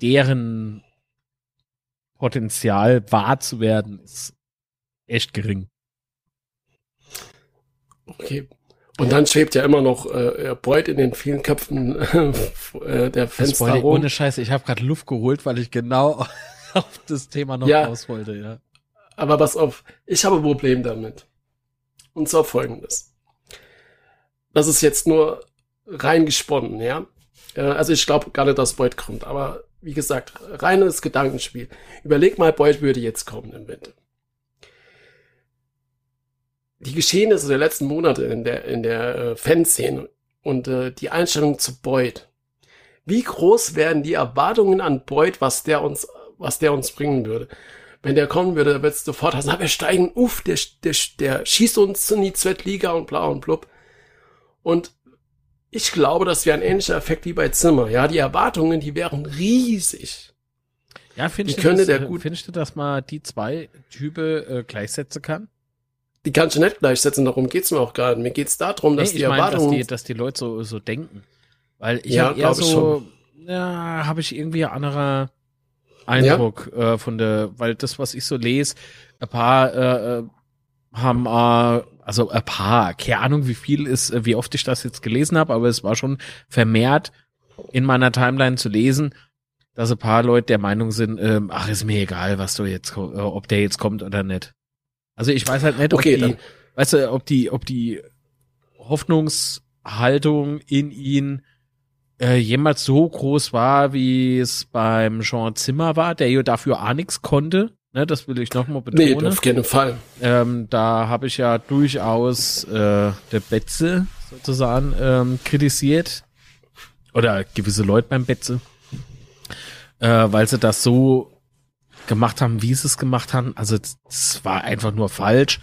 B: deren Potenzial wahr zu werden ist echt gering.
A: Okay. Und dann schwebt ja immer noch äh, Beut in den vielen Köpfen [laughs] äh, der Fenster
B: das rum. Ohne Scheiße, ich habe gerade Luft geholt, weil ich genau [laughs] auf das Thema noch ja, raus wollte, ja.
A: Aber pass auf, ich habe ein Problem damit. Und zwar folgendes. Das ist jetzt nur reingesponnen, ja. Äh, also ich glaube gar nicht, dass Beut kommt, aber wie gesagt, reines Gedankenspiel. Überleg mal, Beut würde jetzt kommen im Winter die Geschehnisse der letzten Monate in der, in der äh, Fanszene und äh, die Einstellung zu Boyd. Wie groß werden die Erwartungen an Boyd, was der uns, was der uns bringen würde? Wenn der kommen würde, wird es sofort heißen, wir steigen, uff, der, der, der schießt uns in die Zweitliga und bla und blub. Und ich glaube, das wäre ein ähnlicher Effekt wie bei Zimmer. Ja, die Erwartungen, die wären riesig.
B: Ja, findest, du, das, der gut findest du, dass man die zwei Typen äh, gleichsetzen kann?
A: Die kannst du nicht gleichsetzen, darum geht's mir auch gerade. Mir geht's darum, dass nee, die Erwartungen...
B: Dass die, dass die Leute so, so denken. Weil ich ja, habe eher so, ja, habe ich irgendwie ein anderer Eindruck ja? äh, von der, weil das, was ich so lese, ein paar äh, äh haben, äh, also ein paar, keine Ahnung, wie viel ist, äh, wie oft ich das jetzt gelesen habe, aber es war schon vermehrt in meiner Timeline zu lesen, dass ein paar Leute der Meinung sind, ähm, ach, ist mir egal, was du jetzt, äh, ob der jetzt kommt oder nicht. Also ich weiß halt nicht, okay, ob die, dann. weißt du, ob die, ob die Hoffnungshaltung in ihn äh, jemals so groß war, wie es beim Jean Zimmer war, der ja dafür auch nichts konnte. Ne, das will ich nochmal betonen. Nee,
A: auf keinen Fall.
B: Ähm, da habe ich ja durchaus äh, der Betze sozusagen ähm, kritisiert. Oder gewisse Leute beim Betze. Äh, weil sie das so gemacht haben, wie sie es gemacht haben. Also es war einfach nur falsch.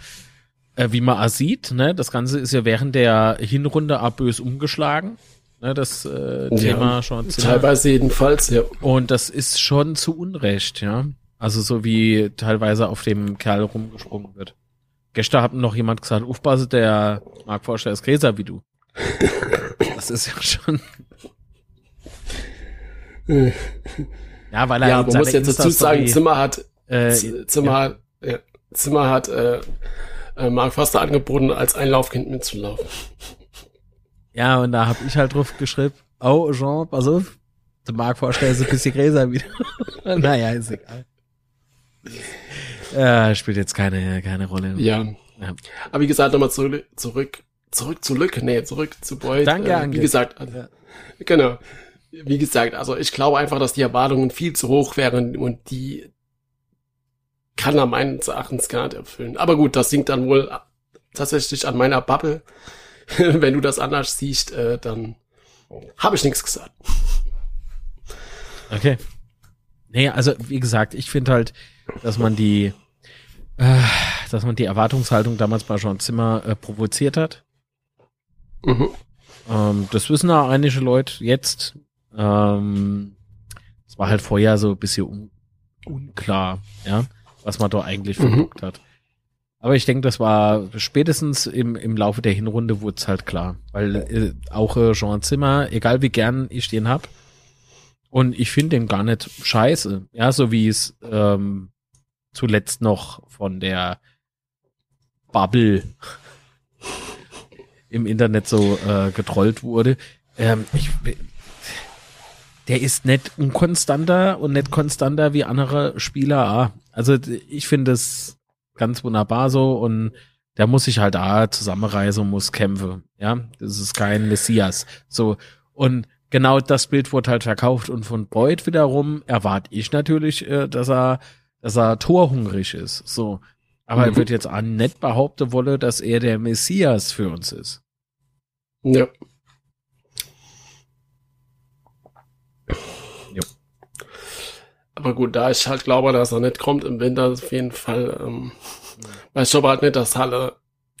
B: Äh, wie man sieht, ne, das Ganze ist ja während der Hinrunde abbös umgeschlagen. Ne, das äh, Thema ja, schon.
A: Teilweise jedenfalls, ja.
B: Und das ist schon zu Unrecht, ja. Also so wie teilweise auf dem Kerl rumgesprungen wird. Gestern hat noch jemand gesagt, aufpasse, der Marktforscher ist Gräser wie du. [laughs] das ist ja schon. [laughs]
A: Ja, weil er ja, man muss jetzt dazu sagen, Zimmer hat äh, Zimmer, ja. ja. Zimmer hat äh, äh, Mark Foster angeboten, als Einlaufkind mitzulaufen.
B: Ja, und da habe ich halt drauf geschrieben, oh Jean, pass auf, der Mark Foster ist ein bisschen gräser wieder. [laughs] naja, ist egal. Ja, spielt jetzt keine, keine Rolle.
A: Ja. ja. Aber wie gesagt, nochmal zurück, zurück, zurück zu Lück, nee, zurück zu Boyd.
B: Danke, äh,
A: Wie gesagt, also, genau wie gesagt, also ich glaube einfach, dass die Erwartungen viel zu hoch wären und die kann er meines Erachtens gar nicht erfüllen. Aber gut, das sinkt dann wohl tatsächlich an meiner Bubble. [laughs] Wenn du das anders siehst, äh, dann habe ich nichts gesagt.
B: Okay. Nee, also wie gesagt, ich finde halt, dass man die, äh, dass man die Erwartungshaltung damals bei Jean Zimmer äh, provoziert hat. Mhm. Ähm, das wissen auch einige Leute jetzt. Ähm, es war halt vorher so ein bisschen un unklar, ja, was man da eigentlich mhm. verguckt hat. Aber ich denke, das war spätestens im, im Laufe der Hinrunde wurde es halt klar. Weil äh, auch äh, Jean Zimmer, egal wie gern ich den hab, und ich finde den gar nicht scheiße. Ja, so wie es ähm, zuletzt noch von der Bubble [laughs] im Internet so äh, getrollt wurde. Ähm, ich, der ist nicht unkonstanter und nicht konstanter wie andere Spieler. Also ich finde es ganz wunderbar so und der muss sich halt A zusammenreißen und muss kämpfen. Ja, das ist kein Messias. So und genau das Bild wurde halt verkauft und von Boyd wiederum erwarte ich natürlich, äh, dass er, dass er torhungrig ist. So, aber mhm. er wird jetzt auch nicht behaupten wolle, dass er der Messias für uns ist.
A: Ja. Aber gut, da ich halt glaube, dass er nicht kommt im Winter, auf jeden Fall, ähm, weil ich glaube halt nicht, dass Halle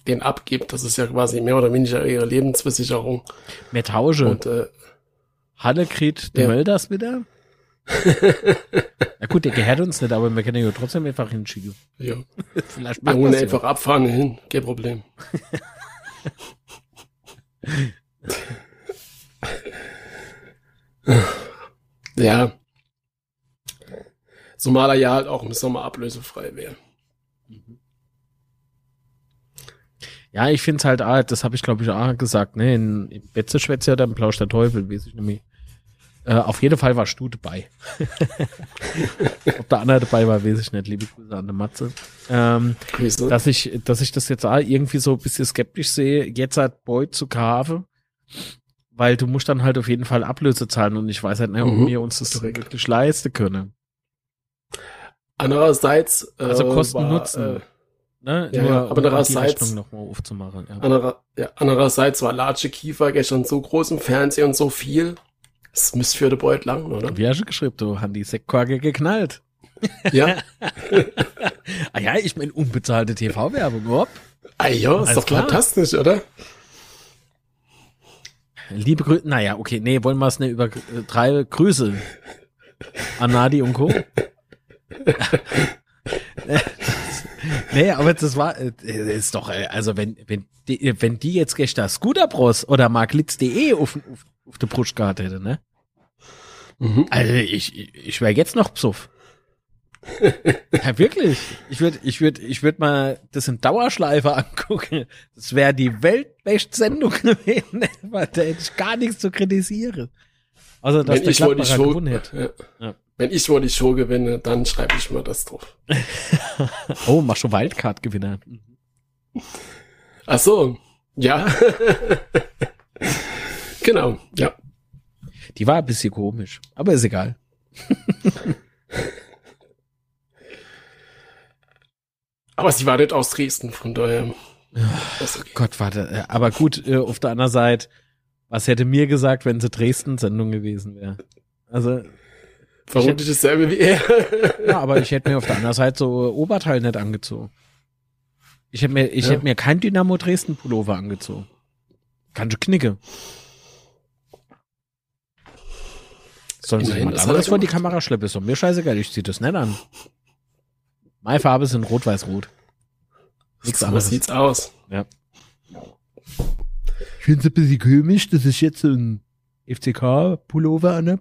A: den abgibt. Das ist ja quasi mehr oder weniger ihre Lebensversicherung.
B: Mehr Tausche. Und, äh, Halle kriegt ja. Mölders wieder? [laughs] Na gut, der gehört uns nicht, aber wir können ja trotzdem einfach hinschicken.
A: Ja. [laughs] Vielleicht machen wir einfach ja. abfahren hin, kein Problem. [laughs] ja. Zumal er ja halt auch im Sommer ablösefrei wäre.
B: Ja, ich finde es halt, ah, das habe ich glaube ich auch gesagt, ne, in, Betzeschwätze oder im Plausch der Teufel, weiß ich nämlich. Äh, auf jeden Fall war Stu dabei. [laughs] Ob der andere dabei war, weiß ich nicht. Liebe Grüße an der Matze. Ähm, dass ich, dass ich das jetzt auch irgendwie so ein bisschen skeptisch sehe, jetzt hat Boyd zu Kave, weil du musst dann halt auf jeden Fall Ablöse zahlen und ich weiß halt nicht, ob mhm. wir uns das Direkt. wirklich leisten können.
A: Andererseits,
B: äh, also Kosten Nutzen. Äh,
A: ne? Ja, Nur, aber um andererseits, noch mal aufzumachen, ja. Anderer, ja, andererseits war Large Kiefer gestern so groß im Fernsehen und so viel, das müsste für den Beut lang, oder?
B: Wie hast du geschrieben, du haben die Sektkorke geknallt.
A: Ja. [laughs]
B: ah ja, ich meine, unbezahlte TV-Werbung, hopp.
A: Ah ja, ist doch klar. fantastisch, oder?
B: Liebe Grüße, naja, okay, nee, wollen wir es nicht über drei Grüße an Nadi und Co. nee, aber das war, äh, ist doch, äh, also wenn, wenn, die, wenn die jetzt gestern Scooterbros oder marklitz.de auf, auf, auf der Brustkarte hätte, ne? Mhm. Also ich, ich, wäre jetzt noch Psuff. [laughs] ja, wirklich. Ich würde ich würd, ich würd mal das in Dauerschleife angucken. Das wäre die Weltbest-Sendung [laughs] gewesen. da hätte ich gar nichts zu kritisieren. Also, dass
A: Wenn der ich Gladbacher gewonnen hätte. Ja. Ja. Wenn ich wohl die Show gewinne, dann schreibe ich mal das drauf. [laughs]
B: oh, mach schon Wildcard-Gewinner.
A: Ach so. Ja. [laughs] genau, ja.
B: Die war ein bisschen komisch, aber ist egal. [laughs]
A: aber sie war nicht aus Dresden, von daher.
B: Okay. Gott, warte. Äh, aber gut, äh, auf der anderen Seite, was hätte mir gesagt, wenn sie Dresden-Sendung gewesen wäre? Also.
A: Vermutlich dasselbe wie er.
B: ja, aber ich hätte mir auf der anderen Seite so Oberteil nicht angezogen. Ich hätte mir, ich ja. hätte mir kein Dynamo Dresden Pullover angezogen. Ganz knicke. Sollen sie jemand anderes vor die Kamera schleppen? Ist doch mir scheißegal, ich zieh das nicht an. Meine Farbe sind rot-weiß-rot.
A: Nichts anderes. So sieht's aus.
B: Ja. Ich finde es ein bisschen komisch, dass ich jetzt so ein FCK-Pullover an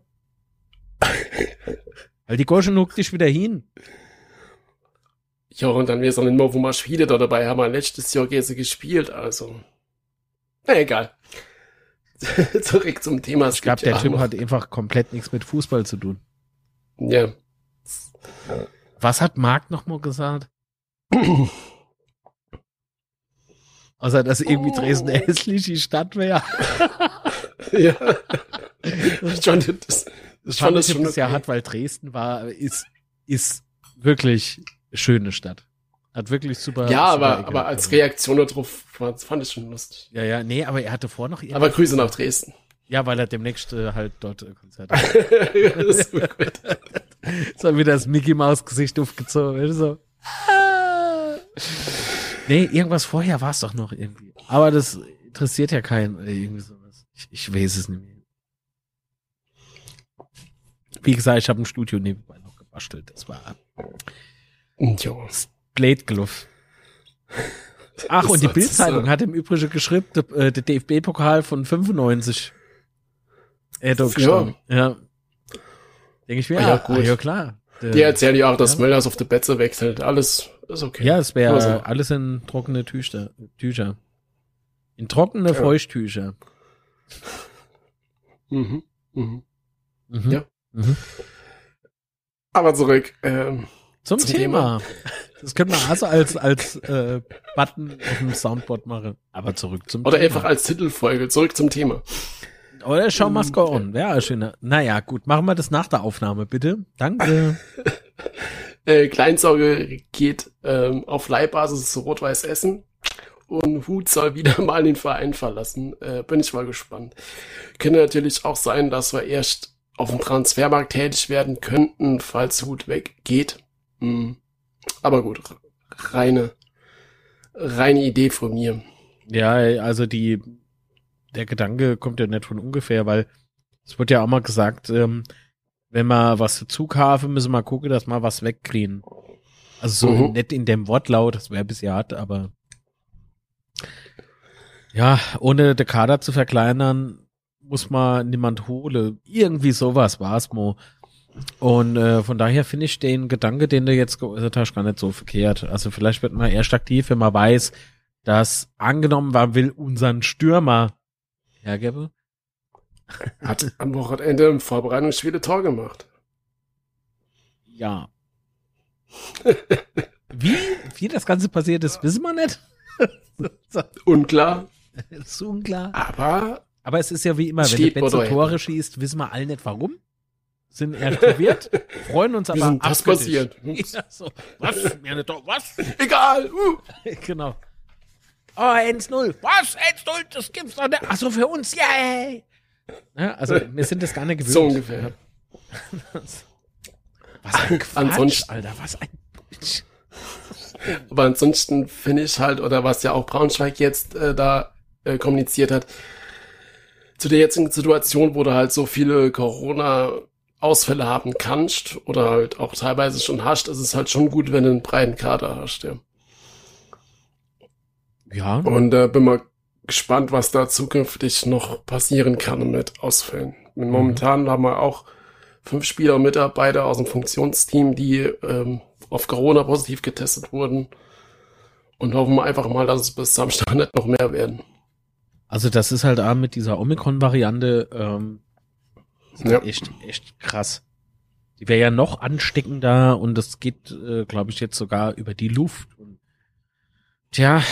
B: Weil die Goschen huckt dich wieder hin.
A: Ja, und dann wir nicht mehr, wo wir Spiele da dabei haben wir letztes Jahr Gäse gespielt, also. Na egal. [laughs] Zurück zum Thema.
B: Ich glaube, der ja Typ hat einfach komplett nichts mit Fußball zu tun.
A: Ja.
B: Was hat Marc nochmal gesagt? [coughs] Außer, dass irgendwie Dresden [coughs] hässlich die Stadt wäre.
A: ja. [laughs] Schon, das, das,
B: fand ich schon okay. ja hat, weil Dresden war, ist, ist wirklich schöne Stadt. Hat wirklich super.
A: Ja,
B: super
A: aber, aber als Reaktion darauf fand ich schon lustig.
B: Ja, ja, nee, aber er hatte vor noch.
A: Aber Grüße nach Dresden.
B: Ja, weil er demnächst äh, halt dort äh, Konzert hat. [laughs] das ist so gut. [laughs] so wieder das Mickey Maus Gesicht aufgezogen. So. Nee, irgendwas vorher war es doch noch irgendwie. Aber das interessiert ja keinen. Äh, irgendwie sowas. Ich, ich weiß es nicht mehr. Wie gesagt, ich habe ein Studio nebenbei noch gebastelt. Das war
A: Jo.
B: Blade Glove. Ach, und die Bildzeitung hat im Übrigen geschrieben, der, der DFB-Pokal von 95. Äh, ja. ja. Denke ich mir, ja, gut. Ah, ja klar.
A: Die erzählen ja auch, dass ja. Möllers auf die Betze wechselt. Alles ist okay.
B: Ja, es wäre also. alles in trockene Tücher. Tücher. In trockene ja. Feuchttücher.
A: Mhm. Mhm. Mhm. Ja. Mhm. Aber zurück ähm,
B: zum, zum Thema. Thema. Das können wir also als als äh, Button auf dem Soundboard machen. Aber zurück zum
A: Oder Thema. einfach als Titelfolge. Zurück zum Thema.
B: Oder Show must go on. Wäre schöner. Naja, gut. Machen wir das nach der Aufnahme, bitte. Danke. [laughs]
A: äh, Kleinsorge geht ähm, auf Leihbasis zu Rot-Weiß Essen. Und Hut soll wieder [laughs] mal den Verein verlassen. Äh, bin ich mal gespannt. Könnte natürlich auch sein, dass wir erst auf dem Transfermarkt tätig werden könnten, falls Hut weggeht. Hm. Aber gut, reine, reine Idee von mir.
B: Ja, also die der Gedanke kommt ja nicht von ungefähr, weil es wird ja auch mal gesagt, ähm, wenn wir was dazu kaufen, müssen wir gucken, dass wir was wegkriegen. Also so mhm. nicht in dem Wortlaut, das wäre bisher hart, aber ja, ohne den Kader zu verkleinern, muss man niemand holen. Irgendwie sowas war's mo. Und äh, von daher finde ich den Gedanke, den du jetzt geäußert hast, gar nicht so verkehrt. Also vielleicht wird man erst aktiv, wenn man weiß, dass angenommen war, will unseren Stürmer hergebe.
A: Hat am Wochenende im Vorbereitungsspiel Tor gemacht.
B: Ja. [laughs] wie, wie das Ganze passiert ist, wissen wir nicht. [laughs]
A: Unklar.
B: ist unklar.
A: Aber,
B: aber es ist ja wie immer, wenn du Benzo Tore schießt, wissen wir alle nicht warum. Sind eher verwirrt, [laughs] freuen uns aber
A: das passiert. [laughs]
B: Ja, so. Was? Mir nicht, was? [laughs]
A: Egal. Uh.
B: genau. Oh, 1-0. Was? 1-0? Das gibt's doch nicht. Achso, für uns, yay! Ja, also, wir sind das gar nicht gewöhnt.
A: So ungefähr.
B: was ein Quatsch, ansonsten, Alter, was ein Quatsch.
A: Aber ansonsten finde ich halt, oder was ja auch Braunschweig jetzt äh, da äh, kommuniziert hat, zu der jetzigen Situation, wo du halt so viele Corona-Ausfälle haben kannst oder halt auch teilweise schon hast, ist es halt schon gut, wenn du einen breiten Kader hast, ja.
B: Ja.
A: Und äh, bin mal gespannt, was da zukünftig noch passieren kann mit Ausfällen. Mhm. Momentan mhm. haben wir auch fünf Spieler Mitarbeiter aus dem Funktionsteam, die ähm, auf Corona positiv getestet wurden. Und hoffen wir einfach mal, dass es bis Samstag [laughs] nicht noch mehr werden.
B: Also das ist halt auch mit dieser Omikron-Variante ähm, ja. echt, echt krass. Die wäre ja noch ansteckender und das geht, äh, glaube ich, jetzt sogar über die Luft. Und, tja,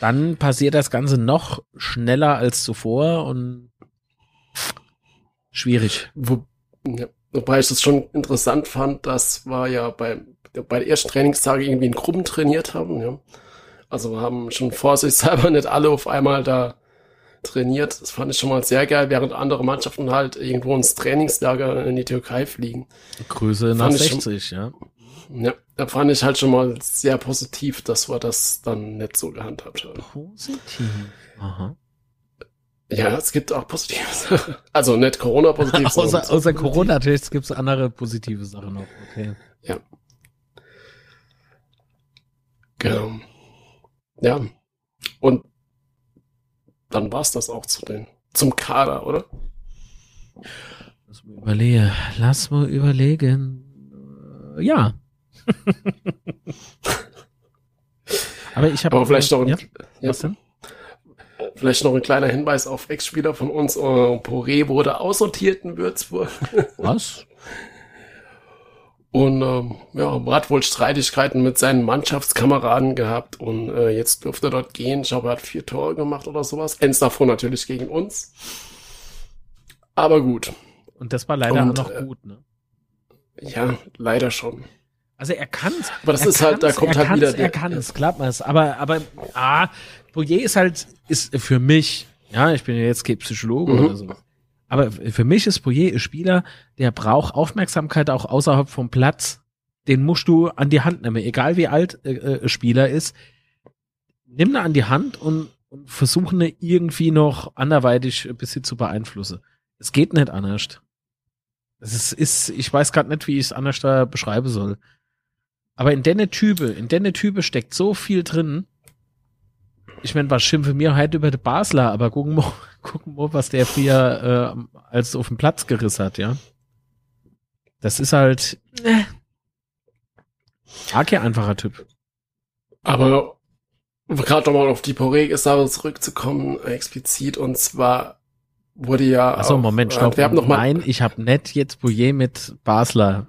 B: dann passiert das Ganze noch schneller als zuvor und schwierig.
A: Wo, ja, wobei ich das schon interessant fand, das war ja bei, bei der ersten Trainingstage irgendwie in Gruppen trainiert haben. Ja. Also wir haben schon vorsichtshalber [laughs] nicht alle auf einmal da trainiert. Das fand ich schon mal sehr geil, während andere Mannschaften halt irgendwo ins Trainingslager in die Türkei fliegen.
B: Grüße nach 60, schon, ja.
A: Ja, da fand ich halt schon mal sehr positiv, dass wir das dann nicht so gehandhabt haben.
B: Positiv. Aha.
A: Ja, es gibt auch positive Sachen. Also nicht Corona-positiv. [laughs]
B: außer außer Corona-Tests gibt es andere positive Sachen noch. Okay.
A: Ja. Genau. Ja. Und dann war's das auch zu den, zum Kader, oder?
B: Lass mal überlegen. Lass mal überlegen. Ja. [laughs] Aber ich habe.
A: Aber vielleicht noch ein,
B: ja? Was denn?
A: Vielleicht noch ein kleiner Hinweis auf Ex-Spieler von uns. Uh, Poré wurde aussortiert in Würzburg.
B: Was? [laughs]
A: Und ähm, ja, hat wohl Streitigkeiten mit seinen Mannschaftskameraden gehabt und äh, jetzt dürfte er dort gehen. Ich glaube, er hat vier Tore gemacht oder sowas. Eins davon natürlich gegen uns. Aber gut.
B: Und das war leider und, auch noch äh, gut, ne?
A: Ja, leider schon.
B: Also er kann's.
A: Aber das ist halt, da kommt halt wieder.
B: Er kann es, man es. Aber, aber, ah, Boyer ist halt, ist für mich, ja, ich bin ja jetzt kein Psychologe mhm. oder so. Aber für mich ist Boyer ein Spieler, der braucht Aufmerksamkeit auch außerhalb vom Platz. Den musst du an die Hand nehmen, egal wie alt äh, äh, Spieler ist. Nimm ihn an die Hand und, und versuch ihn irgendwie noch anderweitig ein bisschen zu beeinflussen. Es geht nicht anders. Es ist, ist ich weiß gerade nicht, wie ich es anders da beschreiben soll. Aber in der Type, in der Type steckt so viel drin. Ich meine, was schimpfe mir halt über den Basler, aber gucken wir, [laughs] gucken wir, was der früher äh, als auf den Platz gerissen hat, ja. Das ist halt äh, arg einfacher Typ.
A: Aber gerade nochmal auf die Poré-Sache zurückzukommen, explizit, und zwar wurde ja.
B: Achso, Moment, stopp.
A: Antwerpen noch mal,
B: Nein, ich habe nicht jetzt Bouillet mit Basler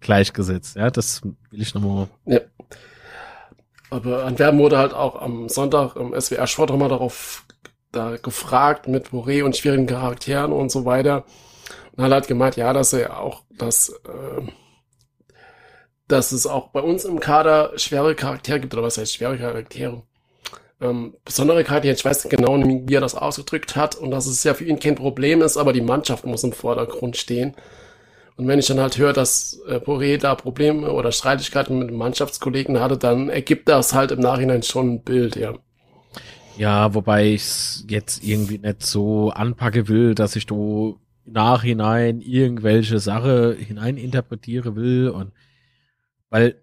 B: gleichgesetzt. Ja, das will ich nochmal.
A: Ja. Aber Antwerpen wurde halt auch am Sonntag im SWR Sport nochmal darauf da gefragt mit Boré und schwierigen Charakteren und so weiter. Und hat halt gemeint, ja, dass er auch, dass, äh, dass es auch bei uns im Kader schwere Charaktere gibt, oder was heißt schwere Charaktere? Ähm, besondere Charaktere, ich weiß nicht genau, wie er das ausgedrückt hat, und dass es ja für ihn kein Problem ist, aber die Mannschaft muss im Vordergrund stehen. Und wenn ich dann halt höre, dass äh, Boré da Probleme oder Streitigkeiten mit Mannschaftskollegen hatte, dann ergibt das halt im Nachhinein schon ein Bild, ja.
B: Ja, wobei ich es jetzt irgendwie nicht so anpacke will, dass ich du nachhinein irgendwelche Sache hineininterpretiere will und weil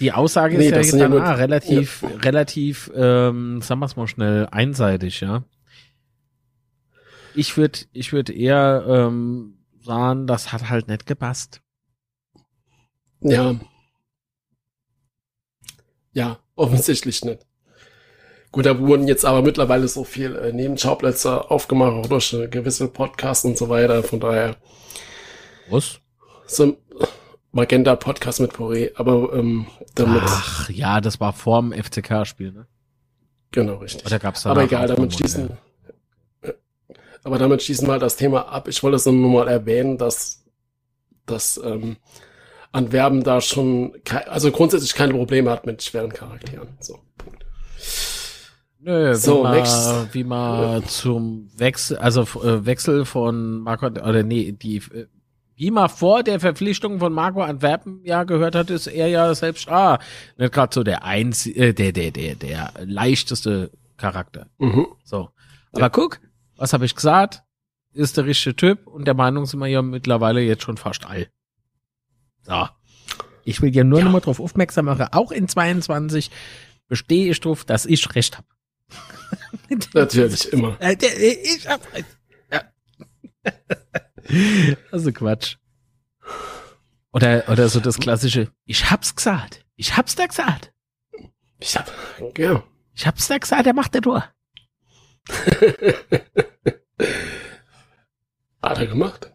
B: die Aussage nee, ist ja jetzt dann, ja ah, relativ, ja. relativ, ähm, sagen wir es mal schnell, einseitig, ja. Ich würde, ich würde eher ähm, sagen, das hat halt nicht gepasst.
A: Ja. Ja, offensichtlich nicht. Gut, da wurden jetzt aber mittlerweile so viel äh, Nebenschauplätze aufgemacht, auch durch äh, gewisse Podcasts und so weiter. Von daher.
B: Was?
A: So Magenta Podcast mit Poré, aber ähm, damit.
B: Ach ja, das war vorm FCK-Spiel, ne?
A: Genau, richtig.
B: Oder gab's
A: da aber egal, damit schließen. Aber damit schließen wir halt das Thema ab. Ich wollte es nur mal erwähnen, dass, dass ähm, Antwerpen da schon, also grundsätzlich keine Probleme hat mit schweren Charakteren. So, Punkt.
B: Nö, so, wie man, wie man ja. zum Wechsel, also äh, Wechsel von Marco, oder nee, die, äh, wie man vor der Verpflichtung von Marco Antwerpen ja gehört hat, ist er ja selbst, ah, nicht gerade so der einzige, äh, der, der, der, der leichteste Charakter. Mhm. So. Aber ja. guck, was habe ich gesagt? Ist der richtige Typ und der Meinung sind wir ja mittlerweile jetzt schon fast all. So. Ich will ja nur ja. noch mal drauf aufmerksam machen, auch in 22 bestehe ich drauf, dass ich recht habe. [laughs]
A: Natürlich immer.
B: Äh, ich hab, ja. [laughs] Also Quatsch. Oder, oder so das klassische, ich hab's gesagt. Ich hab's da gesagt.
A: Ich hab, ja.
B: Ich hab's da gesagt, er macht der Tor. [laughs]
A: Hat er gemacht.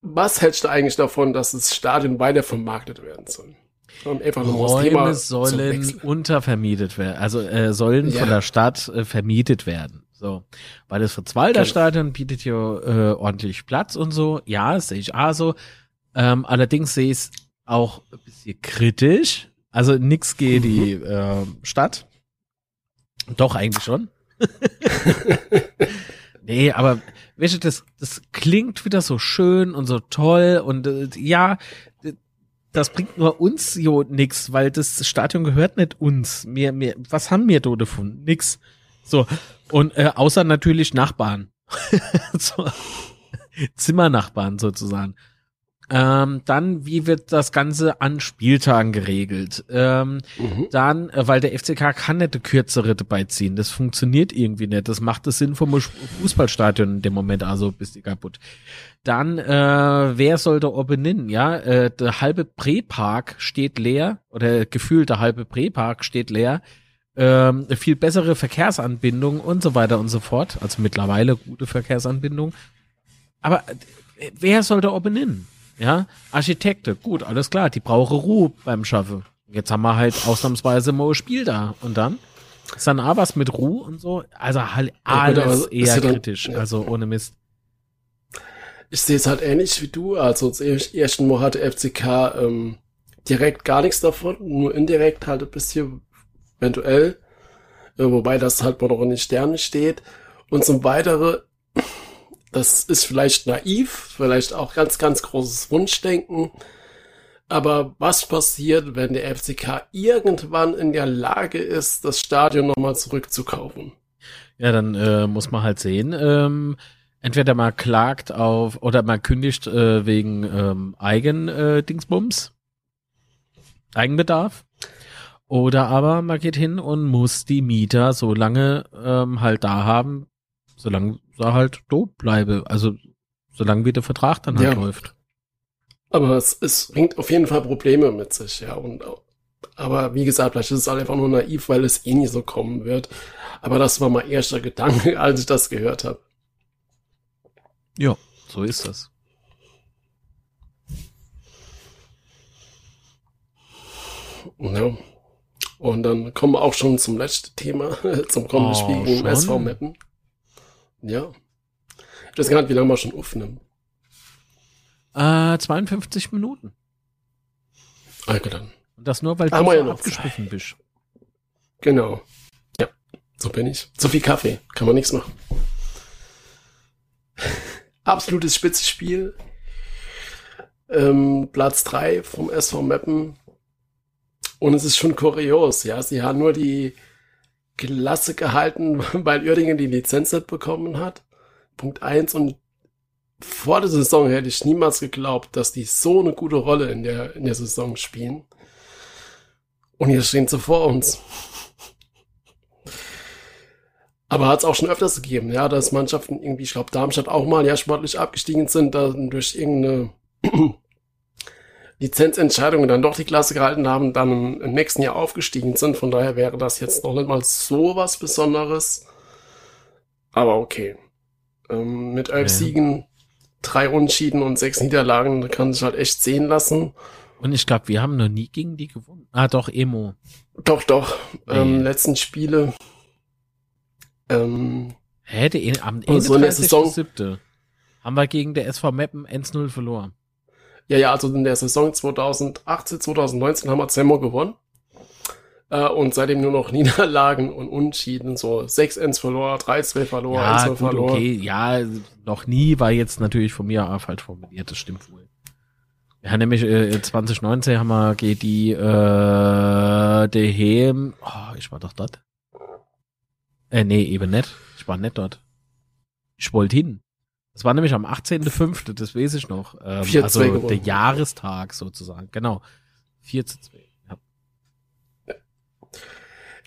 A: Was hältst du eigentlich davon, dass das Stadion weiter vermarktet werden soll?
B: Um Räume sollen untervermietet werden, also äh, sollen ja. von der Stadt äh, vermietet werden. So, weil das Fritz-Walter Stadion bietet ja äh, ordentlich Platz und so. Ja, sehe ich auch so. Ähm, allerdings sehe ich es auch ein bisschen kritisch. Also nix gegen die äh, Stadt. Doch, eigentlich schon. [laughs] nee, aber weißt du, das, das klingt wieder so schön und so toll und äh, ja, das bringt nur uns jo nix, weil das Stadion gehört nicht uns. Mir, mir, was haben wir da davon? Nix. So. Und äh, außer natürlich Nachbarn. [laughs] so. Zimmernachbarn sozusagen. Ähm, dann, wie wird das Ganze an Spieltagen geregelt? Ähm, mhm. Dann, äh, weil der FCK kann nicht eine kürzere dabei ziehen. Das funktioniert irgendwie nicht. Das macht das Sinn vom Fußballstadion in dem Moment also bist du kaputt. Dann, äh, wer soll da oben Ja, äh, der halbe Präpark steht leer oder gefühlt der halbe Präpark steht leer. Ähm, viel bessere Verkehrsanbindung und so weiter und so fort. Also mittlerweile gute Verkehrsanbindung. Aber äh, wer soll da oben ja, Architekte, gut, alles klar, die brauche Ruhe beim Schaffen. Jetzt haben wir halt ausnahmsweise mal ein Spiel da. Und dann? Ist dann auch was mit Ruhe und so? Also halt alles ja, eher kritisch, ja. also ohne Mist.
A: Ich sehe es halt ähnlich wie du. Also zum ersten Mal hatte FCK ähm, direkt gar nichts davon, nur indirekt halt ein bisschen eventuell. Äh, wobei das halt noch in den Sternen steht. Und zum Weiteren das ist vielleicht naiv, vielleicht auch ganz, ganz großes Wunschdenken. Aber was passiert, wenn der FCK irgendwann in der Lage ist, das Stadion nochmal zurückzukaufen?
B: Ja, dann äh, muss man halt sehen. Ähm, Entweder man klagt auf oder man kündigt äh, wegen ähm, Eigen-Dingsbums, äh, Eigenbedarf. Oder aber man geht hin und muss die Mieter so lange ähm, halt da haben, solange sie halt doof bleibe. Also solange wie der Vertrag dann halt ja. läuft.
A: Aber es, es bringt auf jeden Fall Probleme mit sich, ja. Und aber wie gesagt, vielleicht ist es halt einfach nur naiv, weil es eh nie so kommen wird. Aber das war mein erster Gedanke, [laughs] als ich das gehört habe.
B: Ja, so ist das.
A: Ja. Und dann kommen wir auch schon zum letzten Thema, [laughs] zum kommenden oh, Spiel gegen SV Meppen. Ja. Ich weiß gar nicht, wie lange wir schon aufnehmen.
B: Äh, 52 Minuten.
A: Okay, dann.
B: Und das nur, weil du so ja abgeschliffen bist.
A: Genau. Ja, so bin ich. Zu viel Kaffee, kann man nichts machen. [laughs] Absolutes Spitzenspiel. Ähm, Platz 3 vom SV Meppen. Und es ist schon kurios, ja. Sie haben nur die Klasse gehalten, [laughs] weil Uerdingen die Lizenz nicht bekommen hat. Punkt 1 und vor der Saison hätte ich niemals geglaubt, dass die so eine gute Rolle in der, in der Saison spielen. Und hier stehen sie vor uns. Aber hat es auch schon öfters gegeben, ja, dass Mannschaften irgendwie, ich glaube, Darmstadt auch mal ja sportlich abgestiegen sind, dann durch irgendeine [clears throat] Lizenzentscheidung dann doch die Klasse gehalten haben, dann im nächsten Jahr aufgestiegen sind. Von daher wäre das jetzt noch nicht mal so was Besonderes. Aber okay. Ähm, mit elf ja. Siegen, drei Unschieden und sechs Niederlagen kann sich halt echt sehen lassen.
B: Und ich glaube, wir haben noch nie gegen die gewonnen. Ah, doch, Emo.
A: Doch, doch. Nee. Ähm, letzten Spiele. Ähm,
B: Hä, die, am Ende so in der Saison, haben wir gegen der SV Meppen 1-0 verloren.
A: Ja, ja, also in der Saison 2018, 2019 haben wir Zemmo gewonnen. Äh, und seitdem nur noch [laughs] Niederlagen und Unschieden, so 6-1 verloren, 3-2 verloren,
B: ja, 1 verloren. Okay, ja, noch nie war jetzt natürlich von mir falsch formuliert, das stimmt wohl. Ja, nämlich äh, 2019 haben wir die äh, daheim. Oh, ich war doch dort. Äh, nee, eben nicht. Ich war nicht dort. Ich wollte hin. Das war nämlich am 18.05., das weiß ich noch. Ähm, also gewonnen. der Jahrestag sozusagen. Genau. 4 zu 2.
A: Ja.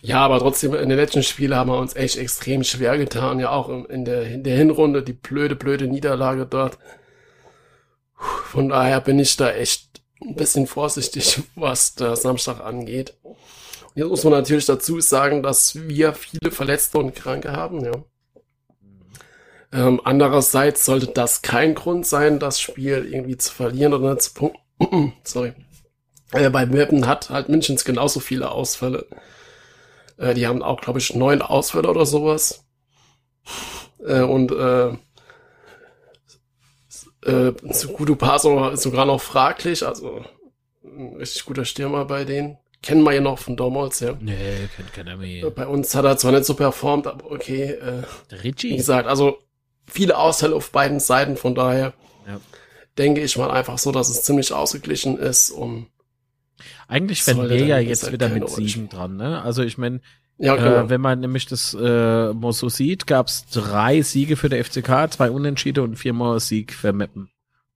A: ja, aber trotzdem, in den letzten Spielen haben wir uns echt extrem schwer getan. Ja, auch in der, in der Hinrunde, die blöde, blöde Niederlage dort. Von daher bin ich da echt ein bisschen vorsichtig, [laughs] was der Samstag angeht. Und jetzt muss man natürlich dazu sagen, dass wir viele Verletzte und Kranke haben, ja. Ähm, andererseits sollte das kein Grund sein, das Spiel irgendwie zu verlieren oder zu punkten. [clears throat] Sorry. Äh, bei Mappen hat halt Münchens genauso viele Ausfälle. Äh, die haben auch, glaube ich, neun Ausfälle oder sowas. Äh, und äh, äh, Gudu Paso ist sogar noch fraglich, also ein richtig guter Stürmer bei denen. Kennen wir ja noch von damals, ja.
B: Nee, kennt keiner mehr.
A: Bei uns hat er zwar nicht so performt, aber okay. Äh,
B: Richie.
A: Wie gesagt, also viele Ausfälle auf beiden Seiten, von daher ja. denke ich mal einfach so, dass es ziemlich ausgeglichen ist und
B: eigentlich wären wir ja jetzt wieder mit Siegen dran, ne? Also ich meine, ja, genau. Äh, wenn man nämlich das äh, mal so sieht, gab es drei Siege für der FCK, zwei Unentschiede und viermal Sieg für Meppen.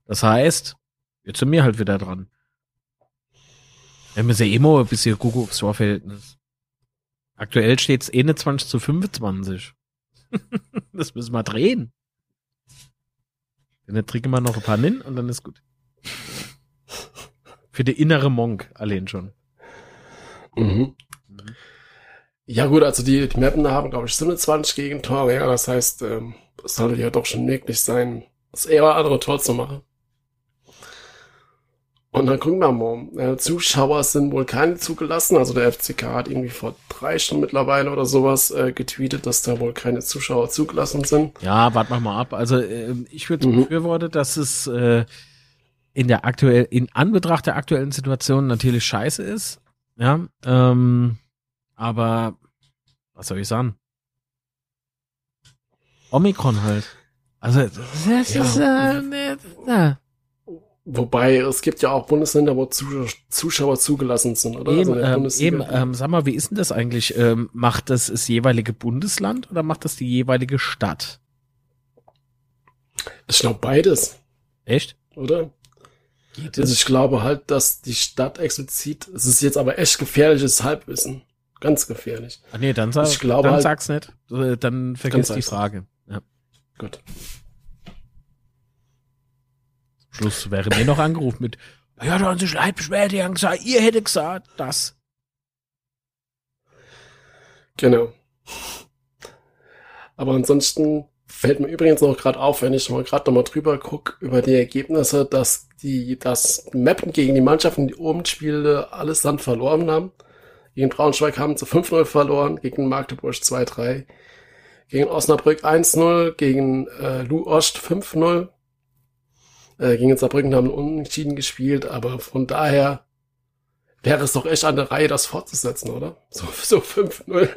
B: Das heißt, jetzt sind wir halt wieder dran. Wir müssen ja immer ein bisschen gucken aufs Torverhältnis. Aktuell steht es 21 zu 25. [laughs] das müssen wir drehen. Dann trinken wir noch ein paar Nin und dann ist gut. Für die innere Monk allein schon.
A: Mhm. mhm. Ja gut, also die, die Mappen haben, glaube ich, 27 Gegentore. Ja, das heißt, ähm, es sollte ja doch schon möglich sein, das eher andere Tor zu machen. Und dann gucken wir mal. Äh, Zuschauer sind wohl keine zugelassen. Also der FCK hat irgendwie vor drei Stunden mittlerweile oder sowas äh, getweetet, dass da wohl keine Zuschauer zugelassen sind.
B: Ja, warte mal ab. Also äh, ich würde mhm. befürworten, dass es äh, in der aktuell in Anbetracht der aktuellen Situation natürlich scheiße ist. Ja, ähm, aber was soll ich sagen? Omikron halt. Also das
A: ja. ist äh, ne, ne. Wobei es gibt ja auch Bundesländer, wo Zuschauer zugelassen sind, oder?
B: Eben, also ähm, eben ähm, sag mal, wie ist denn das eigentlich? Ähm, macht das das jeweilige Bundesland oder macht das die jeweilige Stadt?
A: Ich glaube beides,
B: Echt?
A: oder?
B: Geht
A: Also ich glaube halt, dass die Stadt explizit, es ist jetzt aber echt gefährliches Halbwissen. Ganz gefährlich.
B: Ah, nee, dann, sag,
A: Ich glaube
B: dann
A: halt-
B: sag's nicht. Dann vergiss die. Frage. Ja.
A: Gut.
B: Schluss wäre mir noch angerufen mit, ja, da haben sich Leid beschwert, die haben gesagt, ihr hättet gesagt, das.
A: Genau. Aber ansonsten fällt mir übrigens noch gerade auf, wenn ich mal gerade nochmal drüber gucke, über die Ergebnisse, dass die das Mappen gegen die Mannschaften, die oben spiele, allesamt verloren haben. Gegen Braunschweig haben sie 5-0 verloren, gegen Magdeburg 2-3, gegen Osnabrück 1-0, gegen äh, Lu Ost 5-0, äh, gegen Saarbrücken haben unentschieden gespielt, aber von daher wäre es doch echt an der Reihe, das fortzusetzen, oder? So, so 5-0.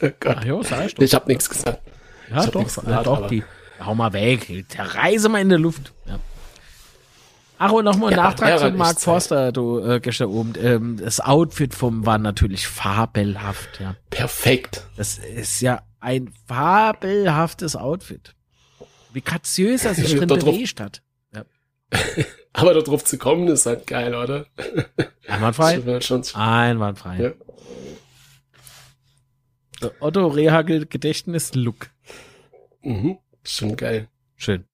A: [laughs] Gott.
B: Ach ja, sag ich
A: habe nichts gesagt.
B: Ja, doch,
A: nichts
B: ja,
A: gesagt,
B: doch, die. Hau mal weg, zerreiße mal in der Luft. Ja. Ach, und nochmal ein
A: Ja,
B: Nachtrag zu Mark. Forster, du, äh, gestern oben. Ähm, das Outfit vom war natürlich fabelhaft, ja.
A: Perfekt.
B: Das ist ja ein fabelhaftes Outfit. Wie graziös er sich [laughs] drin bewegt hat. [laughs]
A: Aber darauf zu kommen, ist halt geil, oder?
B: Einwandfrei? Einwandfrei.
A: Ja.
B: Der Otto Rehagel Gedächtnis Look.
A: mhm, schon geil.
B: Schön.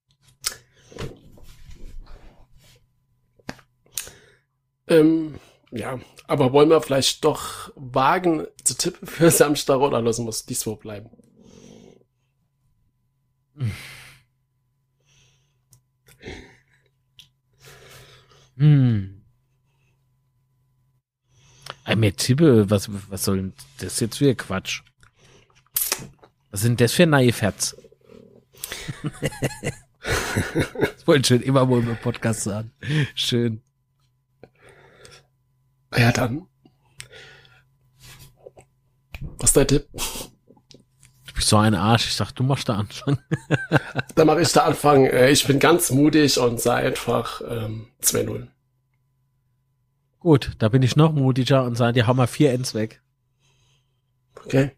A: Ähm, ja, aber wollen wir vielleicht doch wagen zu tippen für Samstag oder lassen wir es diesmal bleiben? [laughs]
B: Hm. Mir Tippe, was, was soll denn das jetzt für Quatsch? Was sind das für neue Ferts? [laughs] das wollte ich schon immer wohl im Podcast sagen. Schön.
A: Ja, dann. Was ist dein Tipp?
B: Bist so ein Arsch. Ich sag, du machst da Anfang. [laughs]
A: Dann mache ich da Anfang. Äh, Ich bin ganz mutig und sage einfach ähm, 2-0.
B: Gut, da bin ich noch mutiger und sage, dir hau mal vier Ends weg.
A: Okay?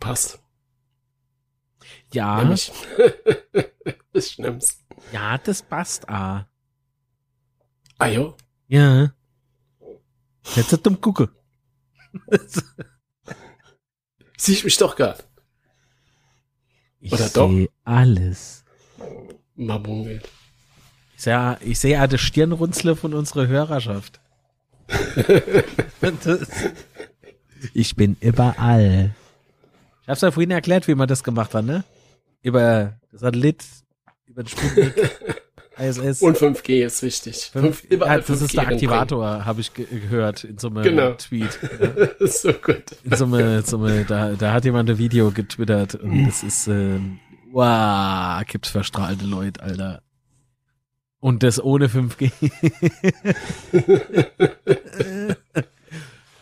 A: Passt.
B: Ja,
A: Nimm ich. [laughs] nimm's.
B: ja, das passt, ah.
A: Ah jo.
B: Ja. Jetzt so dumm gucke. [laughs]
A: Sieh ich mich doch.
B: Ich
A: Oder doch?
B: sehe alles.
A: Mabungel.
B: Ich sehe, ich sehe ja das Stirnrunzle von unserer Hörerschaft. [laughs] Ich bin überall. Ich hab's ja vorhin erklärt, wie man das gemacht hat, ne? Über Satellit, über den Sputnik, [laughs] ISS.
A: Und 5G ist wichtig.
B: Fünf,
A: überall
B: ja, das ist
A: 5G
B: der
A: hinbringen.
B: Aktivator, habe ich ge gehört in so einem
A: Genau.
B: Tweet. [laughs] Ja.
A: so gut.
B: In so einem, so einem, da, da hat jemand ein Video getwittert und das ist, ähm, wow, gibt's verstrahlte Leute, Alter. Und das ohne 5G. [laughs]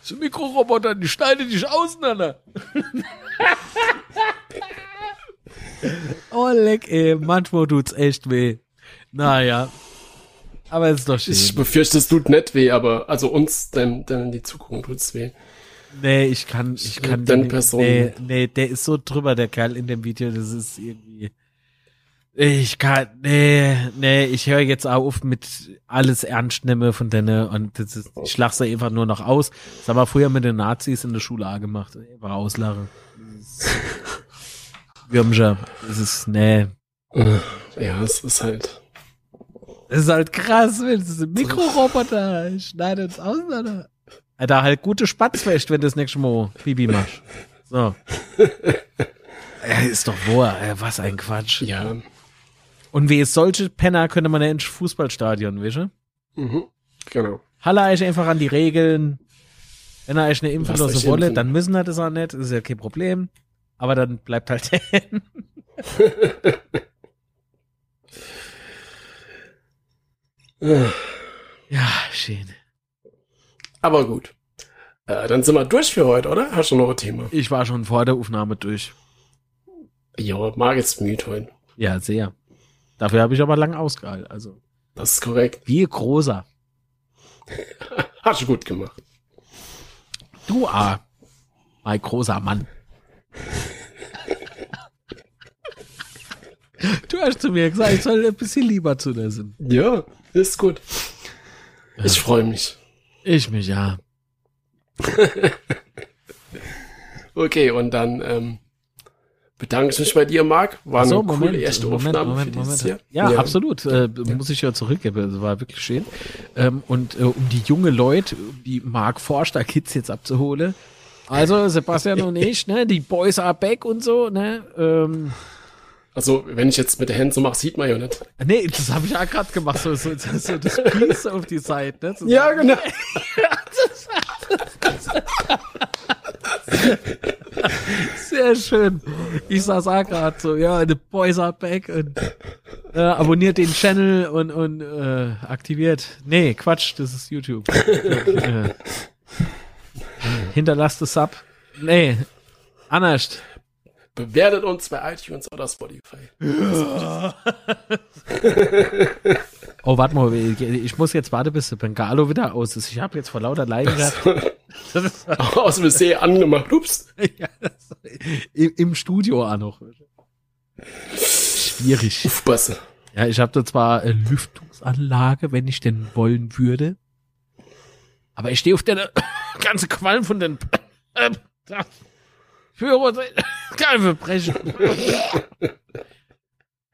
B: so Mikroroboter, die schneiden dich auseinander. oh, leck, ey, manchmal tut's echt weh. Naja. Aber es ist doch schön.
A: Ich befürchte, es tut nicht weh, aber also uns, denn, denn in die Zukunft tut's weh.
B: Nee, ich kann, ich kann
A: Den Person-
B: nee, nee, der ist so drüber, der Kerl in dem Video, das ist irgendwie, ich kann, nee, nee, ich höre jetzt auf mit alles ernst nehme von denen und das ist, ich lach sie einfach nur noch aus. Das haben wir früher mit den Nazis in der Schule auch gemacht, einfach auslachen. [laughs] Würmscher, das ist, nee.
A: Ja, es ist halt.
B: Das ist halt krass, das ist ein Mikroroboter, ich schneide uns auseinander. Alter, halt gute Spatzfecht, wenn du das nächste Mal Bibi machst. So. Ja, ist doch wahr, ey, was ein Quatsch.
A: Ja.
B: Und wie es solche Penner könnte man ja ins Fußballstadion wischen.
A: Mhm. Genau.
B: Halle euch einfach an die Regeln. Wenn ihr euch eine impflose wolle,
A: impfen.
B: dann müssen wir das auch nicht, ist ja kein Problem. Aber dann bleibt halt [laughs] [laughs] Ja, schön.
A: Aber gut. Äh, dann sind wir durch für heute, oder? Hast du noch ein Thema?
B: Ich war schon vor der Aufnahme durch.
A: Ja, mag jetzt müde heute.
B: Ja, sehr. Dafür habe ich aber lang ausgehalten. Also,
A: Das ist korrekt.
B: wie großer. [laughs]
A: Hast du gut gemacht.
B: Du, ah, mein großer Mann. [laughs] Du hast zu mir gesagt, ich soll ein bisschen lieber zu dir sind.
A: Ja, ist gut. Ich freue mich.
B: Ich mich, ja. [laughs]
A: Okay, und dann ähm, bedanke ich mich bei dir, Marc. War
B: So,
A: eine
B: Moment,
A: coole erste
B: Moment,
A: Aufnahme
B: Moment,
A: für dieses
B: Moment.
A: Jahr.
B: Ja, absolut. Äh, muss ich ja zurückgeben. Es war wirklich schön. Ähm, und äh, um die junge Leute, die Mark Forster Kids jetzt abzuholen. Also Sebastian und [laughs] ich, ne, die Boys are back und so, ne. Ähm,
A: Also, wenn ich jetzt mit der Hand so mache, sieht man ja nicht.
B: nee, das habe ich ja gerade gemacht, so, so, so, so das [laughs] Peace auf die Seite, ne? So,
A: Ja, genau. [laughs]
B: Sehr schön. Ich saß auch gerade so, ja, the boys are back und äh, abonniert den Channel und, und äh, aktiviert. Nee, Quatsch, das ist YouTube. äh, hinterlasst es Sub. Nee, anders.
A: Bewertet uns bei iTunes oder Spotify. [laughs]
B: Oh, warte mal, ich, muss jetzt warten, bis der Bengalo wieder aus ist. Ich habe jetzt vor lauter Leidenschaft [laughs]
A: Aus dem See angemacht. Ups.
B: ja, im, im Studio auch noch. Schwierig.
A: Aufpasse.
B: Ja, ich habe da zwar eine Lüftungsanlage, wenn ich denn wollen würde. Aber ich stehe auf der [coughs] ganze Qualm von den [coughs] äh, Führer. Kann verbrechen.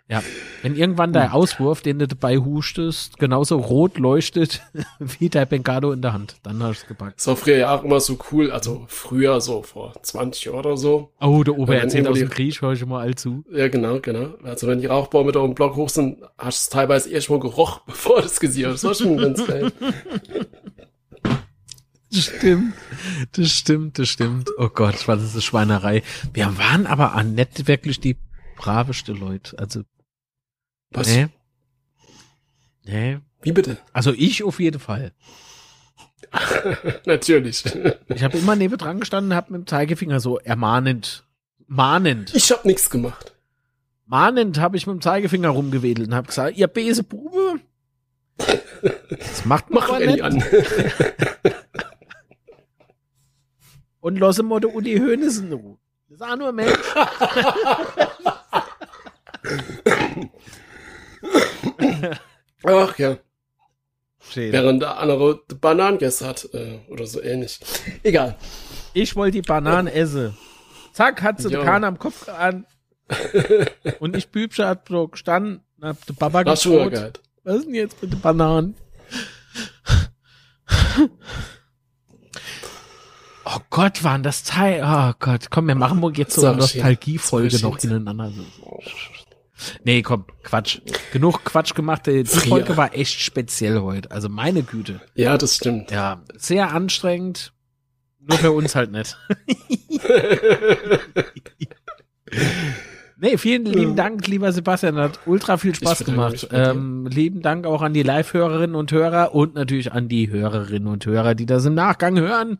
B: Ja, wenn irgendwann der Auswurf, den du dabei hustest, genauso rot leuchtet [laughs] wie der Bengalo in der Hand, dann hast du es gepackt.
A: Das war früher ja auch immer so cool. Also früher, so vor 20 Jahren oder so.
B: Oh, der Ober erzählt
A: immer
B: aus dem Krieg, höre ich schon mal allzu.
A: Ja, genau, genau. Also wenn die Rauchbäume da im Block hoch sind, hast du es teilweise erst mal gerochen, [laughs] bevor du es gesehen hast. Das war schon ganz geil.
B: Das stimmt, das stimmt, das stimmt. Oh Gott, was ist das Schweinerei. Wir waren aber auch nicht wirklich die braveste Leute. Also,
A: Was?
B: nee. Nee.
A: Wie bitte?
B: Also ich auf jeden Fall. [laughs]
A: Natürlich.
B: Ich habe immer neben dran gestanden, habe mit dem Zeigefinger so ermahnend, mahnend,
A: Ich hab nichts gemacht.
B: mahnend habe ich mit dem Zeigefinger rumgewedelt und habe gesagt, ihr bese Bube. [laughs] Das macht man
A: Mach
B: nicht
A: an. [laughs]
B: Und lasse mal der Udi Hoeneß in Ruhe. Das ist auch nur ein Mensch.
A: Ach ja.
B: Schön.
A: Während der andere Bananen gegessen hat. Äh, oder so ähnlich. Egal.
B: Ich wollte die Bananen essen. Zack, hat sie
A: Ja.
B: den Kahn am Kopf an. [laughs] Und ich Bübsche hat so gestanden, hab den Papa
A: mal
B: gefragt, was ist denn jetzt mit den Bananen? Oh Gott, waren das Teil. Oh Gott, komm, wir machen wohl jetzt so eine. Nostalgie-Folge noch
A: Ihnen.
B: hintereinander. Nee, komm, Quatsch. Genug Quatsch gemacht. Die
A: Frier.
B: Folge war echt speziell heute. Also meine Güte.
A: Ja, das stimmt.
B: Ja, sehr anstrengend. Nur für uns halt nicht. [laughs] Nee, vielen lieben Dank, lieber Sebastian. Hat ultra viel Spaß gemacht. Ähm, lieben Dank auch an die Live-Hörerinnen und Hörer und natürlich an die Hörerinnen und Hörer, die das im Nachgang hören.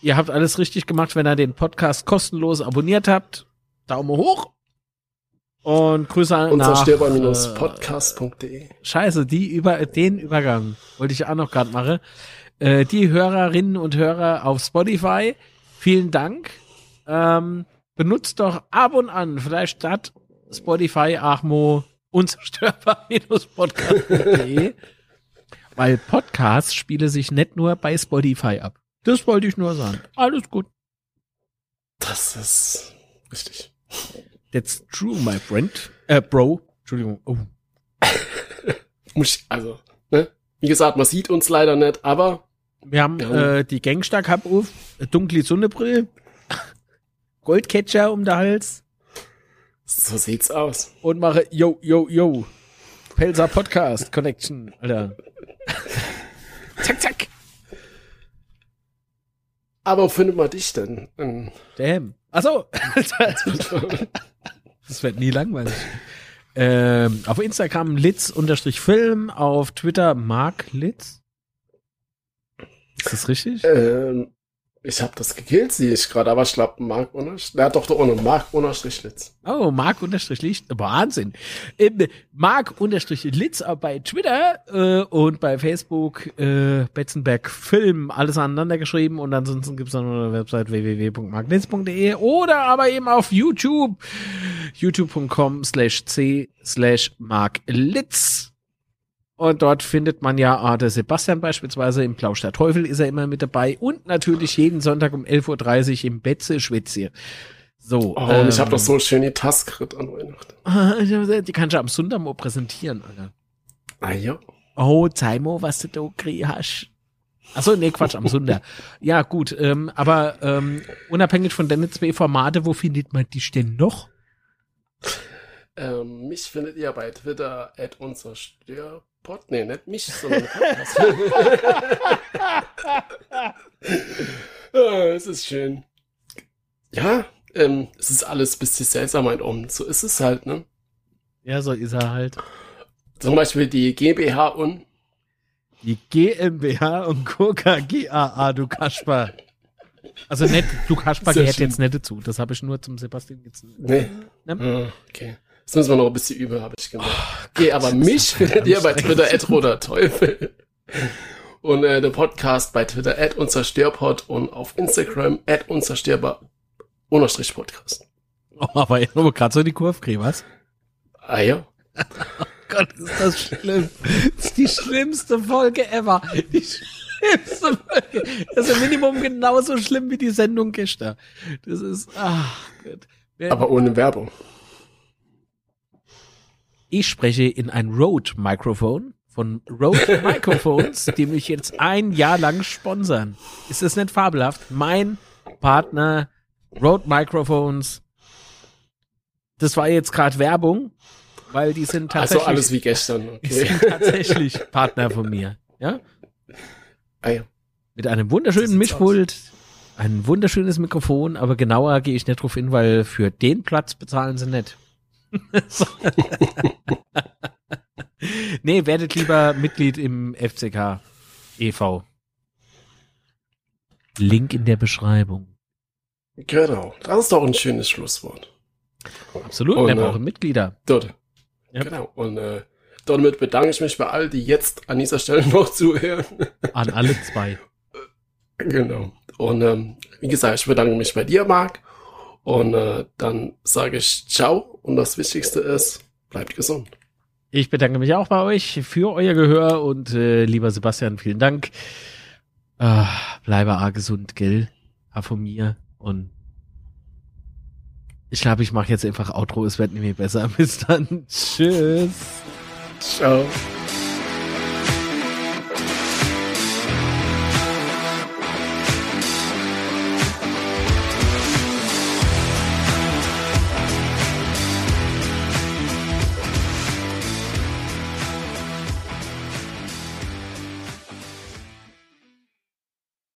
B: Ihr habt alles richtig gemacht, wenn ihr den Podcast kostenlos abonniert habt. Daumen hoch. Und Grüße nach
A: Unser
B: äh. Scheiße, die über den Übergang wollte ich auch noch gerade machen. Äh, die Hörerinnen und Hörer auf Spotify, vielen Dank. Ähm, benutzt doch ab und an, vielleicht statt Spotify Achmo unzerstörbar-podcast.de, [laughs] weil Podcasts spiele sich nicht nur bei Spotify ab. Das wollte ich nur sagen. Alles gut.
A: Das ist richtig.
B: That's true, my friend. Äh, Bro. Entschuldigung. Oh. [laughs]
A: Muss ich, also, ne? Wie gesagt, man sieht uns leider nicht, aber
B: Wir haben
A: Ja.
B: äh, die Gangstar Cup auf, dunkle Sonnebrille, [laughs] Goldcatcher um den Hals
A: so sieht's aus.
B: und mache yo, yo, yo. Pelzer Podcast Connection, Alter. zack, zack.
A: Aber wo findet man dich denn?
B: Damn. Achso. [laughs] das wird nie langweilig. Ähm, auf Instagram litz-film, auf Twitter Mark Litz. Ist das richtig?
A: ähm, Ich habe das gekillt, sehe ich gerade, aber ich glaube, Mark unterstrich. Ja, doch, ohne Mark unterstrich Litz.
B: Oh, Mark unterstrich Litz. Wahnsinn. Ähm, Mark unterstrich Litz bei Twitter äh, und bei Facebook äh, Betzenberg Film. Alles aneinander geschrieben und ansonsten gibt's dann eine Website www.marklitz.de oder aber eben auf YouTube. youtube.com slash c slash Mark Litz. Und dort findet man ja, ah, der Sebastian beispielsweise im Plausch der Teufel ist er immer mit dabei und natürlich jeden Sonntag um 11.30 Uhr im Betze Schwitze. So.
A: Oh, ähm, und ich habe doch so schön die Taskrit an
B: Weihnachten. [laughs] Die kannst du am Sonntag mal präsentieren, Alter.
A: Ah ja.
B: Oh, zeig mal, was du da gekriegt hast. Achso, nee, Quatsch, am [laughs] Sonntag. ja, gut, ähm, aber ähm, unabhängig von den zwei Formate, wo findet man dich denn noch?
A: Ähm, mich findet ihr bei Twitter at unzerstört Pod? Nee, nicht mich, sondern [laughs] ah, es ist schön. Ja, ähm, es ist alles ein bisschen seltsam halt um. So ist es halt, ne?
B: Ja, so ist er halt.
A: Zum Beispiel die GmbH und
B: die GmbH und Coca GAA, du Kasper. Also nicht, du Kasper gehört jetzt nicht dazu. Das habe ich nur zum Sebastian jetzt.
A: Nee. Ne? Ah, okay. Das müssen wir noch ein bisschen üben, habe ich gemacht. Oh, okay, aber mich findet ihr [laughs] bei Twitter at Teufel. Und äh, der Podcast bei Twitter at unzerstörpod und auf Instagram at unzerstörbar unterstrich Podcast.
B: Oh, aber ich habe gerade so die Kurve kriegen, was?
A: Ah ja. [laughs]
B: oh Gott, ist das schlimm. Das ist die schlimmste Folge ever. Die schlimmste Folge. Das ist im Minimum genauso schlimm wie die Sendung gestern. Das ist, ach Gott.
A: Aber ohne Werbung.
B: Ich spreche in ein Rode-Mikrofon von Rode [laughs] Microphones, die mich jetzt ein Jahr lang sponsern. Ist das nicht fabelhaft? Mein Partner Rode Microphones. Das war jetzt gerade Werbung, weil die sind tatsächlich.
A: Also alles wie gestern. [laughs] Okay.
B: Die sind tatsächlich Partner von mir. Ja.
A: Ah, ja.
B: Mit einem wunderschönen Mischpult, ein wunderschönes Mikrofon, aber genauer gehe ich nicht drauf hin, weil für den Platz bezahlen sie nicht. [laughs] nee, werdet lieber Mitglied im FCK e.V. Link in der Beschreibung.
A: Genau, das ist doch ein schönes Schlusswort.
B: Absolut, und, wir brauchen äh, Mitglieder.
A: Dort. Ja. Genau. Und äh, damit bedanke ich mich bei all, die jetzt an dieser Stelle [laughs] noch zuhören.
B: An alle zwei.
A: Genau. Und ähm, wie gesagt, ich bedanke mich bei dir, Marc. Und äh, dann sage ich ciao und das Wichtigste ist, bleibt gesund.
B: Ich bedanke mich auch bei euch für euer Gehör und äh, lieber Sebastian, vielen Dank. Äh, bleibe a gesund, gell? A von mir und ich glaube, ich mache jetzt einfach Outro, es wird mehr besser. [laughs] Bis dann. Tschüss.
A: Ciao.